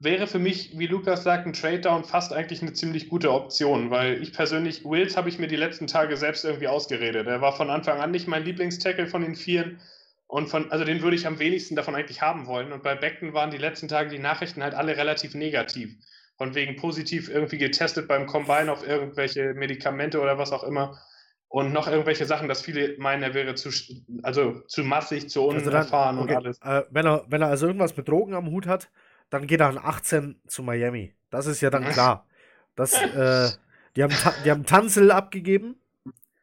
wäre für mich, wie Lukas sagt, ein Trade-Down fast eigentlich eine ziemlich gute Option, weil ich persönlich, Wills habe ich mir die letzten Tage selbst irgendwie ausgeredet. Er war von Anfang an nicht mein Lieblingstackle von den Vieren. Und von, also den würde ich am wenigsten davon eigentlich haben wollen. Und bei Beckton waren die letzten Tage die Nachrichten halt alle relativ negativ. Von wegen positiv irgendwie getestet beim Combine auf irgendwelche Medikamente oder was auch immer. Und noch irgendwelche Sachen, dass viele meinen, er wäre zu, also zu massig, zu unerfahren also dann, okay. und alles. Äh, wenn, er, wenn er also irgendwas mit Drogen am Hut hat, dann geht er an 18 zu Miami. Das ist ja dann klar. Das, äh, die, haben, die haben Tanzel abgegeben.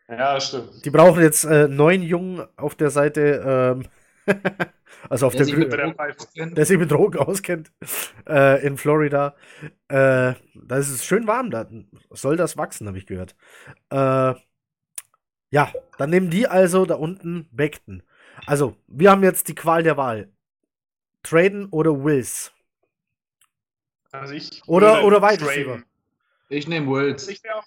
Ja, das stimmt. Die brauchen jetzt äh, neun Jungen auf der Seite, ähm, also auf der, der, der, der sich mit Drogen auskennt, äh, in Florida. Äh, da ist es schön warm, da soll das wachsen, habe ich gehört. Äh, ja, dann nehmen die also da unten Beckton. Also, wir haben jetzt die Qual der Wahl. Traden oder Wills? Also ich oder oder Wide Receiver. Ich nehme Wills. Also ich wäre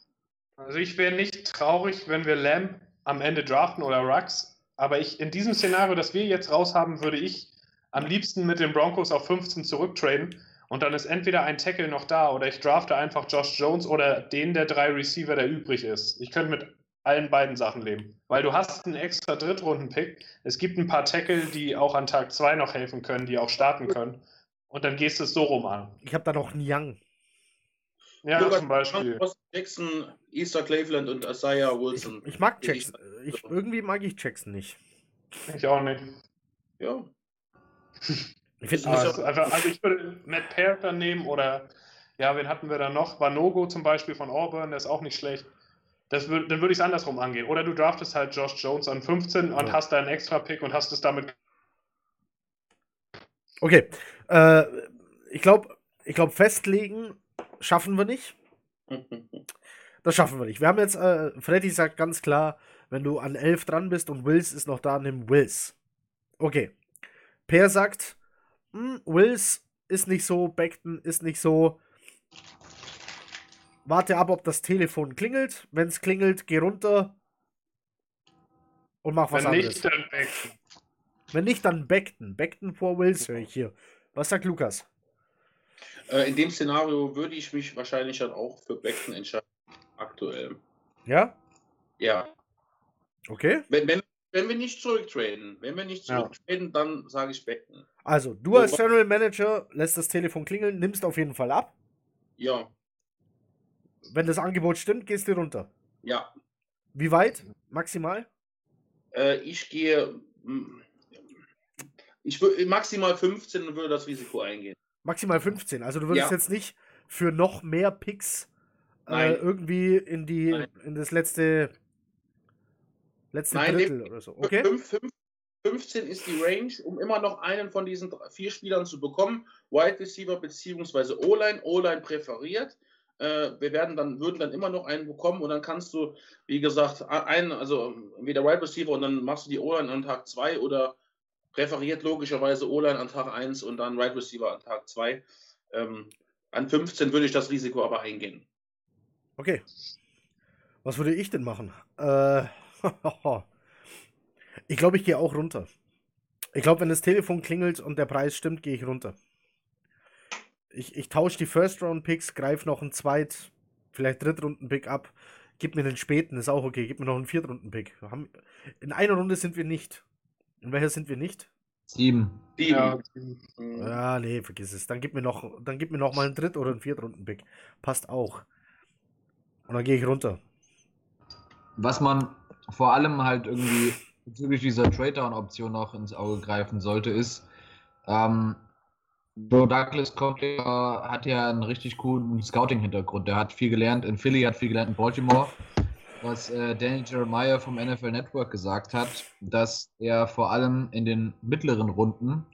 also wär nicht traurig, wenn wir Lamb am Ende draften oder Rux. Aber ich in diesem Szenario, das wir jetzt raus haben, würde ich am liebsten mit den Broncos auf 15 zurücktraden. Und dann ist entweder ein Tackle noch da oder ich drafte einfach Josh Jones oder den der drei Receiver, der übrig ist. Ich könnte mit allen beiden Sachen leben. Weil du hast einen extra Drittrunden-Pick. Es gibt ein paar Tackle, die auch an Tag 2 noch helfen können, die auch starten können. Und dann gehst du es so rum an. Ich habe da noch einen Young. Ja, Lukas zum Beispiel. Jackson, Easter Cleveland und Isaiah Wilson. Ich, ich mag Jackson. Ich, irgendwie mag ich Jackson nicht. Ich auch nicht. Ja. Ich finde also, also ich würde Matt Parker nehmen oder ja, wen hatten wir da noch? Vanogo zum Beispiel von Auburn, der ist auch nicht schlecht. Das würd, dann würde ich es andersrum angehen. Oder du draftest halt Josh Jones an 15 und ja. hast da einen extra Pick und hast es damit. Okay. Äh, ich glaube, ich glaube, festlegen schaffen wir nicht. Das schaffen wir nicht. Wir haben jetzt, äh, Freddy sagt ganz klar, wenn du an 11 dran bist und Wills ist noch da, nimm Wills. Okay. Per sagt, hm, Wills ist nicht so, Beckton ist nicht so, warte ab, ob das Telefon klingelt. Wenn es klingelt, geh runter. Und mach was Wenn anderes. nicht, dann Beckton. Wenn nicht, dann Beckton. Beckton vor Wills höre ich hier. Was sagt Lukas? Äh, in dem Szenario würde ich mich wahrscheinlich dann auch für Beckton entscheiden. Aktuell. Ja? Ja. Okay. Wenn, wenn, wenn wir nicht zurücktraden, wenn wir nicht Ja. zurücktraden, dann sage ich Beckton. Also, du als General Manager lässt das Telefon klingeln, nimmst auf jeden Fall ab. Ja, Wenn das Angebot stimmt, gehst du runter. ja. Wie weit? Maximal? Äh, ich gehe. mm, Ich würde maximal 15 und würde das Risiko eingehen. Maximal 15. Also du würdest Ja. jetzt nicht für noch mehr Picks äh, irgendwie in die Nein. in das letzte letzte Nein, Drittel oder so. Okay? Fünf- fünf- 15 ist die Range, um immer noch einen von diesen vier Spielern zu bekommen. Wide Receiver bzw. O-Line, O-Line präferiert. Äh, wir werden dann, würden dann immer noch einen bekommen und dann kannst du, wie gesagt, einen, also entweder Wide Receiver und dann machst du die O-Line an Tag 2 oder präferiert logischerweise O-Line an Tag 1 und dann Wide Receiver an Tag 2. Ähm, an 15 würde ich das Risiko aber eingehen. Okay. Was würde ich denn machen? Äh, ich glaube, ich gehe auch runter. Ich glaube, wenn das Telefon klingelt und der Preis stimmt, gehe ich runter. Ich, ich tausche die First-Round-Picks, greife noch einen Zweit-, vielleicht Drittrunden-Pick ab. Gib mir den späten, ist auch okay. Gib mir noch einen Viertrunden-Pick. In einer Runde sind wir nicht. In welcher sind wir nicht? Sieben. Sieben. Ja. Ja, nee, vergiss es. Dann gib mir noch, dann gib mir noch mal einen Dritt- oder einen Viertrunden-Pick. Passt auch. Und dann gehe ich runter. Was man vor allem halt irgendwie bezüglich dieser Trade-Down-Option noch ins Auge greifen sollte, ist, ähm, Joe Douglas kommt ja, hat ja einen richtig coolen Scouting-Hintergrund. Der hat viel gelernt in Philly, hat viel gelernt in Baltimore. Was äh, Danny Jeremiah vom NFL Network gesagt hat, dass er vor allem in den mittleren Runden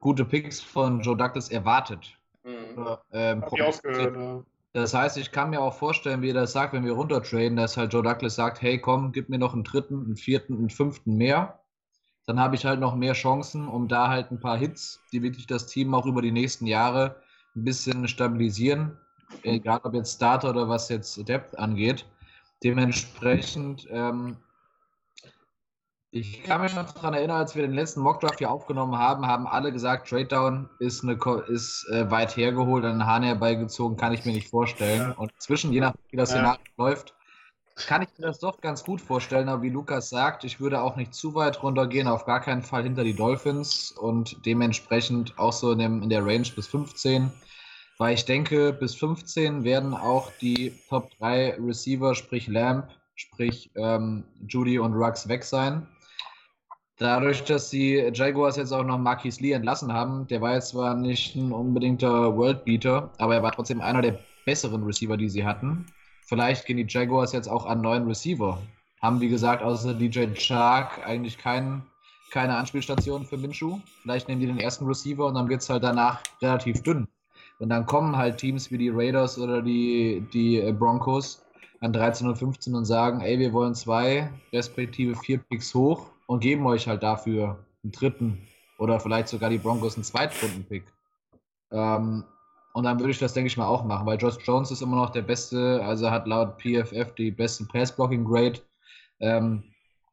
gute Picks von Joe Douglas erwartet. Mhm. Ähm, hab ich auch gehört. Ja. das heißt, ich kann mir auch vorstellen, wie er das sagt, wenn wir runtertraden, dass halt Joe Douglas sagt, hey komm, gib mir noch einen dritten, einen vierten, einen fünften mehr. Dann habe ich halt noch mehr Chancen, um da halt ein paar Hits, die wirklich das Team auch über die nächsten Jahre ein bisschen stabilisieren. Egal ob jetzt Starter oder was jetzt Depth angeht. Dementsprechend, ähm, ich kann mich noch daran erinnern, als wir den letzten Mockdraft hier aufgenommen haben, haben alle gesagt, Trade Down ist, eine, ist äh, weit hergeholt, an den Hahn herbeigezogen, kann ich mir nicht vorstellen. Ja. Und zwischen, je nachdem, wie das Ja. Szenario läuft, kann ich mir das doch ganz gut vorstellen. Aber wie Lukas sagt, ich würde auch nicht zu weit runtergehen, auf gar keinen Fall hinter die Dolphins und dementsprechend auch so in, dem, in der Range bis 15. Weil ich denke, bis 15 werden auch die Top 3 Receiver, sprich Lamb, sprich ähm, Judy und Ruggs weg sein. Dadurch, dass die Jaguars jetzt auch noch Marquis Lee entlassen haben, der war jetzt zwar nicht ein unbedingter Worldbeater, aber er war trotzdem einer der besseren Receiver, die sie hatten. Vielleicht gehen die Jaguars jetzt auch an neuen Receiver. Haben, wie gesagt, außer DJ Shark eigentlich kein, keine Anspielstation für Minshew. Vielleicht nehmen die den ersten Receiver und dann wird es halt danach relativ dünn. Und dann kommen halt Teams wie die Raiders oder die, die äh, Broncos an 13 und 15 und sagen, ey, wir wollen zwei, respektive vier Picks hoch und geben euch halt dafür einen dritten oder vielleicht sogar die Broncos einen Zweitrunden-Pick. Ähm, und dann würde ich das, denke ich mal, auch machen, weil Josh Jones ist immer noch der beste, also hat laut PFF die beste Pass-Blocking-Grade, ähm,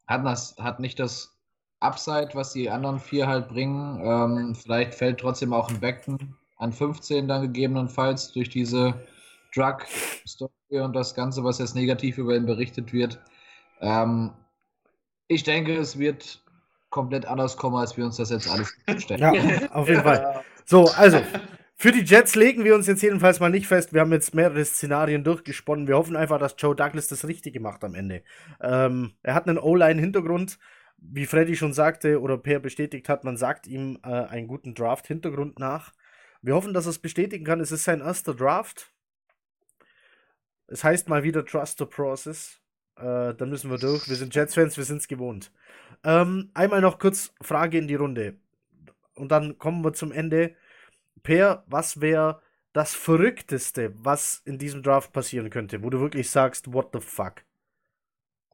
hat, das, hat nicht das Upside, was die anderen vier halt bringen. Ähm, vielleicht fällt trotzdem auch ein Beckton an 15 dann gegebenenfalls durch diese Drug-Story und das Ganze, was jetzt negativ über ihn berichtet wird. Ähm, ich denke, es wird komplett anders kommen, als wir uns das jetzt alles vorstellen. Ja, auf jeden Fall. So, also, für die Jets legen wir uns jetzt jedenfalls mal nicht fest. Wir haben jetzt mehrere Szenarien durchgesponnen. Wir hoffen einfach, dass Joe Douglas das Richtige macht am Ende. Ähm, er hat einen O-Line-Hintergrund. Wie Freddy schon sagte oder Per bestätigt hat, man sagt ihm äh, einen guten Draft-Hintergrund nach. Wir hoffen, dass er es bestätigen kann. Es ist sein erster Draft. Es heißt mal wieder Trust the Process. Äh, dann müssen wir durch. Wir sind Jets-Fans, wir sind es gewohnt. Ähm, einmal noch kurz Frage in die Runde. Und dann kommen wir zum Ende. Per, was wäre das Verrückteste, was in diesem Draft passieren könnte, wo du wirklich sagst, what the fuck?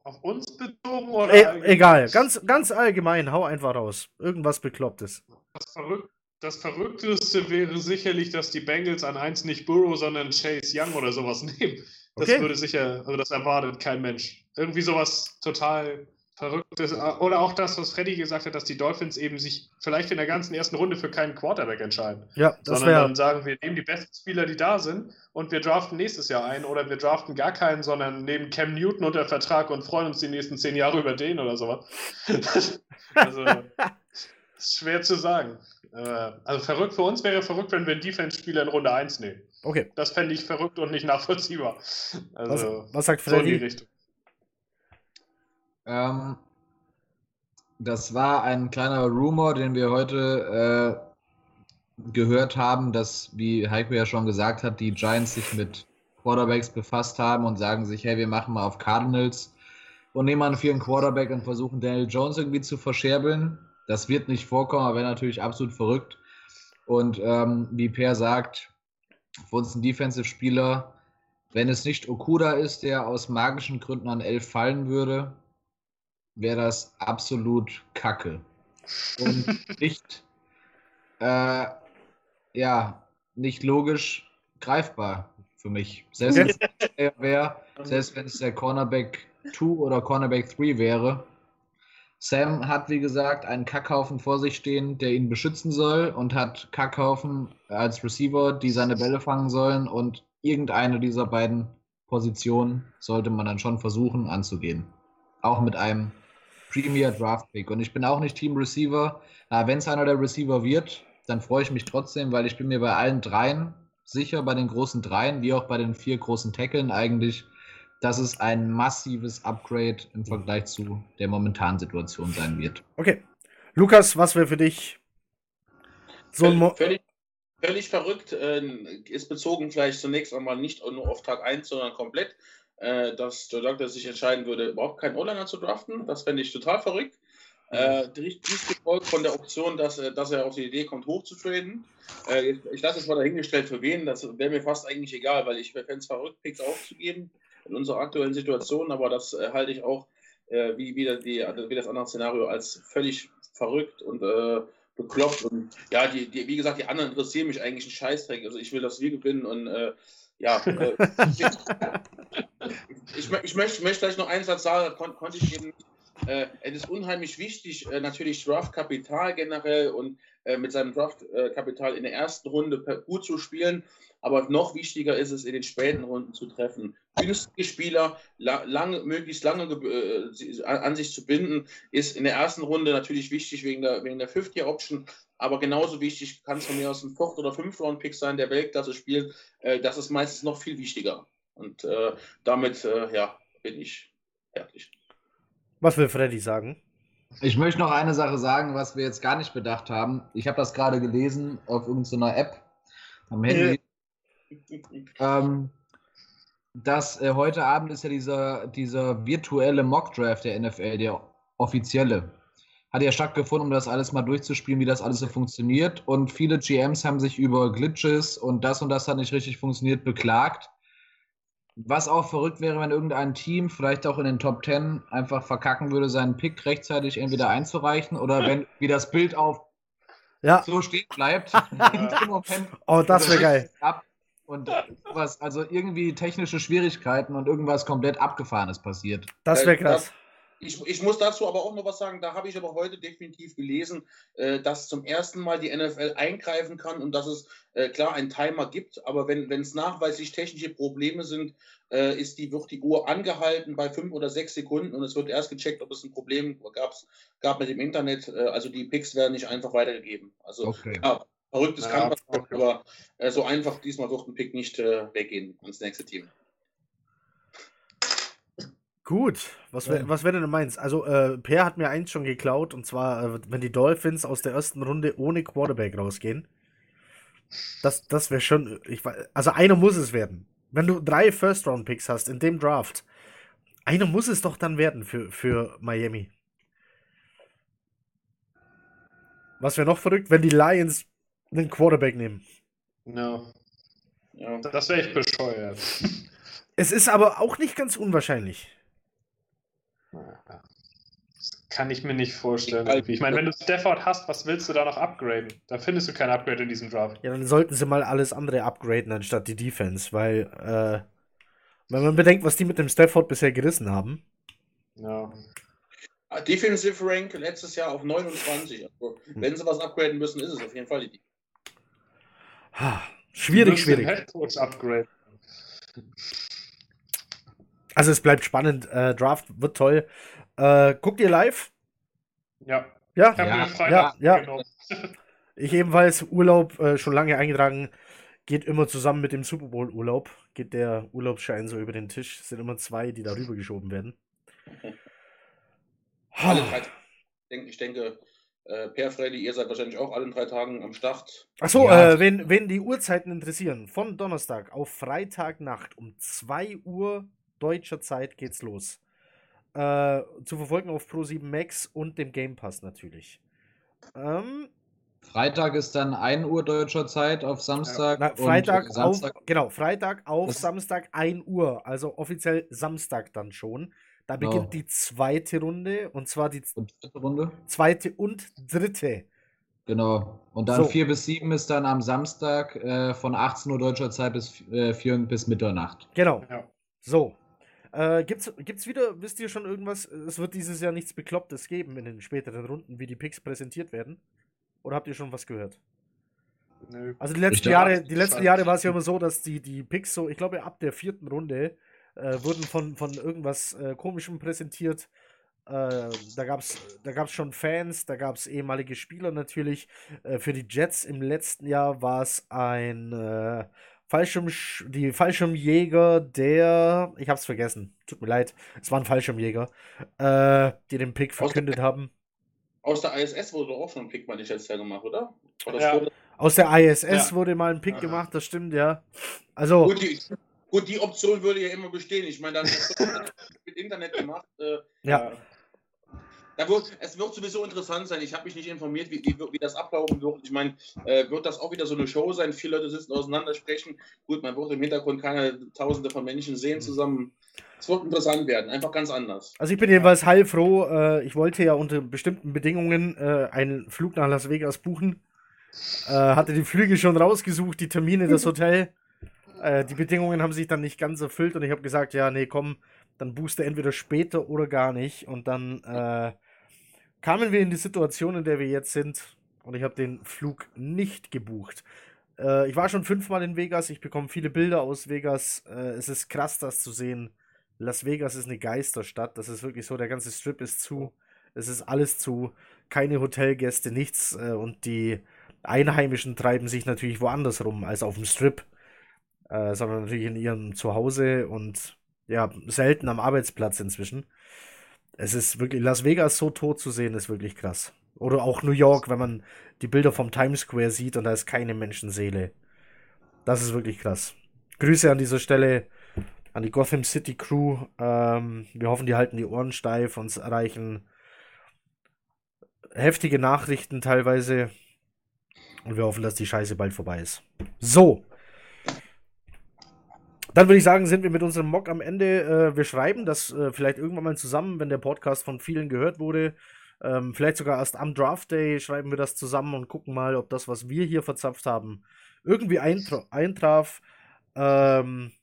Auf uns bezogen oder? E allgemein? egal, ganz, ganz allgemein, hau einfach raus. Irgendwas Beklopptes. Das, Verrück das Verrückteste wäre sicherlich, dass die Bengals an 1 nicht Burrow, sondern Chase Young oder sowas nehmen. Das Okay. würde sicher, also das erwartet kein Mensch. Irgendwie sowas total Verrücktes, oder auch das, was Freddy gesagt hat, dass die Dolphins eben sich vielleicht in der ganzen ersten Runde für keinen Quarterback entscheiden. Ja, das Sondern dann sagen, wir nehmen die besten Spieler, die da sind, und wir draften nächstes Jahr ein, oder wir draften gar keinen, sondern nehmen Cam Newton unter Vertrag und freuen uns die nächsten zehn Jahre über den oder sowas. also, ist schwer zu sagen. Äh, also verrückt für uns wäre verrückt, wenn wir einen Defense-Spieler in Runde 1 nehmen. Okay. Das fände ich verrückt und nicht nachvollziehbar. Also, was, was sagt Freddy? So in die Richtung. Ähm, das war ein kleiner Rumor, den wir heute äh, gehört haben, dass, wie Heiko ja schon gesagt hat, die Giants sich mit Quarterbacks befasst haben und sagen sich, hey, wir machen mal auf Cardinals und nehmen einen vierten Quarterback und versuchen Daniel Jones irgendwie zu verscherbeln. Das wird nicht vorkommen, aber wäre natürlich absolut verrückt. Und ähm, wie Per sagt, für uns ein Defensive-Spieler, wenn es nicht Okuda ist, der aus magischen Gründen an elf fallen würde, wäre das absolut kacke. Und nicht, äh, ja, nicht logisch greifbar für mich. Selbst wenn es wäre, selbst wenn es der Cornerback 2 oder Cornerback 3 wäre. Sam hat, wie gesagt, einen Kackhaufen vor sich stehen, der ihn beschützen soll und hat Kackhaufen als Receiver, die seine Bälle fangen sollen und irgendeine dieser beiden Positionen sollte man dann schon versuchen anzugehen. Auch mit einem Premier Draft Pick. Und ich bin auch nicht Team Receiver. Wenn es einer der Receiver wird, dann freue ich mich trotzdem, weil ich bin mir bei allen dreien sicher, bei den großen dreien, wie auch bei den vier großen Tackeln eigentlich, dass es ein massives Upgrade im Vergleich zu der momentanen Situation sein wird. Okay. Lukas, was wäre für dich so ein Mo völlig, völlig verrückt, äh, ist bezogen vielleicht zunächst einmal nicht nur auf Tag 1, sondern komplett äh, dass Joe Douglas sich entscheiden würde, überhaupt keinen O-Liner zu draften. Das fände ich total verrückt. Äh, nicht gefolgt von der Option, dass, äh, dass er auf die Idee kommt, hochzutraden. Äh, ich, ich lasse es mal dahingestellt, für wen. Das wäre mir fast eigentlich egal, weil ich fände es verrückt, Picks aufzugeben in unserer aktuellen Situation. Aber das äh, halte ich auch äh, wie, wie, die, wie, das andere Szenario als völlig verrückt und äh, bekloppt. Und ja, die, die, wie gesagt, die anderen interessieren mich eigentlich einen Scheißdreck. Also ich will, dass wir gewinnen und ja, äh, ich, ich, möchte, möchte vielleicht noch einen Satz sagen, kon, konnte ich eben äh, es ist unheimlich wichtig, äh, natürlich Draft-Kapital generell und äh, mit seinem Draft-Kapital in der ersten Runde gut zu spielen. Aber noch wichtiger ist es, in den späten Runden zu treffen. Günstige Spieler lange, möglichst lange äh, an sich zu binden, ist in der ersten Runde natürlich wichtig wegen der, wegen der 50-Option. Aber genauso wichtig kann es von mir aus ein Fourth- oder Fünf-Round-Pick sein, der Weltklasse spielt. Äh, das ist meistens noch viel wichtiger. Und äh, damit äh, ja, bin ich fertig. Was will Freddy sagen? Ich möchte noch eine Sache sagen, was wir jetzt gar nicht bedacht haben. Ich habe das gerade gelesen auf irgendeiner App am Handy. Ähm, dass äh, heute Abend ist ja dieser, dieser virtuelle Mock-Draft der NFL, der offizielle hat ja stattgefunden, um das alles mal durchzuspielen, wie das alles so funktioniert. Und viele GMs haben sich über Glitches und das und das hat nicht richtig funktioniert beklagt. Was auch verrückt wäre, wenn irgendein Team, vielleicht auch in den Top 10, einfach verkacken würde, seinen Pick rechtzeitig entweder einzureichen oder wenn wie das Bild auf ja. so stehen bleibt. oh, das wäre geil. Ab und was, also irgendwie technische Schwierigkeiten und irgendwas komplett Abgefahrenes passiert. Das wäre krass. Ich, ich, muss dazu aber auch noch was sagen. Da habe ich aber heute definitiv gelesen, äh, dass zum ersten Mal die NFL eingreifen kann und dass es äh, klar einen Timer gibt. Aber wenn es nachweislich technische Probleme sind, äh, ist die, wird die Uhr angehalten bei fünf oder sechs Sekunden und es wird erst gecheckt, ob es ein Problem gab's, gab mit dem Internet. Äh, also die Picks werden nicht einfach weitergegeben. Also okay. ja, verrücktes ja, kann passieren, aber äh, so einfach diesmal wird ein Pick nicht äh, weggehen ans nächste Team. Gut, was, ja. was wäre denn meins? Also, äh, Per hat mir eins schon geklaut, und zwar, äh, wenn die Dolphins aus der ersten Runde ohne Quarterback rausgehen. Das, das wäre schon, ich, also einer muss es werden. Wenn du drei First-Round-Picks hast in dem Draft, einer muss es doch dann werden für, für Miami. Was wäre noch verrückt, wenn die Lions einen Quarterback nehmen? No. Ja, das wäre echt bescheuert. Es ist aber auch nicht ganz unwahrscheinlich. Das kann ich mir nicht vorstellen. Ich meine, wenn du Stafford hast, was willst du da noch upgraden? Da findest du kein Upgrade in diesem Draft. Ja, dann sollten sie mal alles andere upgraden anstatt die Defense, weil, äh, wenn man bedenkt, was die mit dem Stafford bisher gerissen haben. Ja. Ah, Defensive Rank letztes Jahr auf 29. Also, wenn sie was upgraden müssen, ist es auf jeden Fall die. Schwierig, schwierig. Upgrade. Also es bleibt spannend. Äh, Draft wird toll. Äh, guckt ihr live? Ja. Ja, ja, ja, ja. Ich ebenfalls Urlaub äh, schon lange eingetragen. Geht immer zusammen mit dem Super Bowl Urlaub. Geht der Urlaubsschein so über den Tisch. Es sind immer zwei, die darüber geschoben werden. Alle drei, ich denke, äh, Per Freddy, ihr seid wahrscheinlich auch alle drei Tagen am Start. Achso, ja. äh, wenn, wenn die Uhrzeiten interessieren, von Donnerstag auf Freitagnacht um 2 Uhr deutscher Zeit geht's los. Äh, zu verfolgen auf Pro7 Max und dem Game Pass natürlich. Ähm, Freitag ist dann 1 Uhr deutscher Zeit auf Samstag. Na, Freitag Samstag. auf, genau, Freitag auf Samstag 1 Uhr, also offiziell Samstag dann schon. Da genau. beginnt die zweite Runde und zwar die und Runde? zweite und dritte. Genau. Und dann so. 4 bis 7 ist dann am Samstag äh, von 18 Uhr deutscher Zeit bis äh, 4 bis Mitternacht. Genau. Ja. So. Äh, gibt's, gibt's wieder, wisst ihr schon irgendwas? Es wird dieses Jahr nichts Beklopptes geben in den späteren Runden, wie die Picks präsentiert werden. Oder habt ihr schon was gehört? Nö. Also die letzten Jahre, die letzten Jahre war es ja immer so, dass die, die Picks so, ich glaube, ab der vierten Runde äh, wurden von, von irgendwas äh, Komischem präsentiert. Äh, da gab es da gab's schon Fans, da gab es ehemalige Spieler natürlich. Äh, für die Jets im letzten Jahr war es ein äh, Fallschirm, die Fallschirmjäger der, ich hab's vergessen, tut mir leid, es waren Fallschirmjäger, äh, die den Pick verkündet aus haben. Aus der ISS wurde auch schon ein Pick mal nicht letztes Jahr gemacht, oder? oder ja. Aus der ISS ja. wurde mal ein Pick Aha. gemacht, das stimmt, ja. Also. Gut, die, Gut, die Option würde ja immer bestehen. Ich meine, dann mit Internet gemacht. Äh, ja. Da wird, es wird sowieso interessant sein. Ich habe mich nicht informiert, wie, wie, wie, das ablaufen wird. Ich meine, äh, wird das auch wieder so eine Show sein? Viele Leute sitzen auseinander, sprechen. Gut, man wird im Hintergrund keine Tausende von Menschen sehen zusammen. Es wird interessant werden, einfach ganz anders. Also ich bin jedenfalls heilfroh. Äh, ich wollte ja unter bestimmten Bedingungen äh, einen Flug nach Las Vegas buchen. Äh, hatte die Flüge schon rausgesucht, die Termine, das Hotel. Äh, die Bedingungen haben sich dann nicht ganz erfüllt und ich habe gesagt, ja, nee, komm, dann booste entweder später oder gar nicht. Und dann äh, kamen wir in die Situation, in der wir jetzt sind und ich habe den Flug nicht gebucht. Äh, ich war schon fünfmal in Vegas, ich bekomme viele Bilder aus Vegas. Äh, es ist krass, das zu sehen. Las Vegas ist eine Geisterstadt, das ist wirklich so, der ganze Strip ist zu, es ist alles zu, keine Hotelgäste, nichts äh, und die Einheimischen treiben sich natürlich woanders rum als auf dem Strip äh, sondern natürlich in ihrem Zuhause und ja, selten am Arbeitsplatz inzwischen. Es ist wirklich, Las Vegas so tot zu sehen, ist wirklich krass. Oder auch New York, wenn man die Bilder vom Times Square sieht und da ist keine Menschenseele. Das ist wirklich krass. Grüße an dieser Stelle an die Gotham City Crew. Ähm, wir hoffen, die halten die Ohren steif, uns erreichen heftige Nachrichten teilweise. Und wir hoffen, dass die Scheiße bald vorbei ist. So, dann würde ich sagen, sind wir mit unserem Mock am Ende. Äh, wir schreiben das äh, vielleicht irgendwann mal zusammen, wenn der Podcast von vielen gehört wurde. Ähm, vielleicht sogar erst am Draft Day schreiben wir das zusammen und gucken mal, ob das, was wir hier verzapft haben, irgendwie eintra eintraf. Ähm,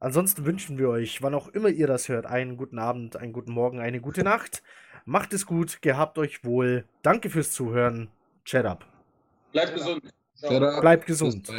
ansonsten wünschen wir euch, wann auch immer ihr das hört, einen guten Abend, einen guten Morgen, eine gute Nacht. Macht es gut, gehabt euch wohl. Danke fürs Zuhören. Chat up. Bleibt gesund. Bleibt gesund.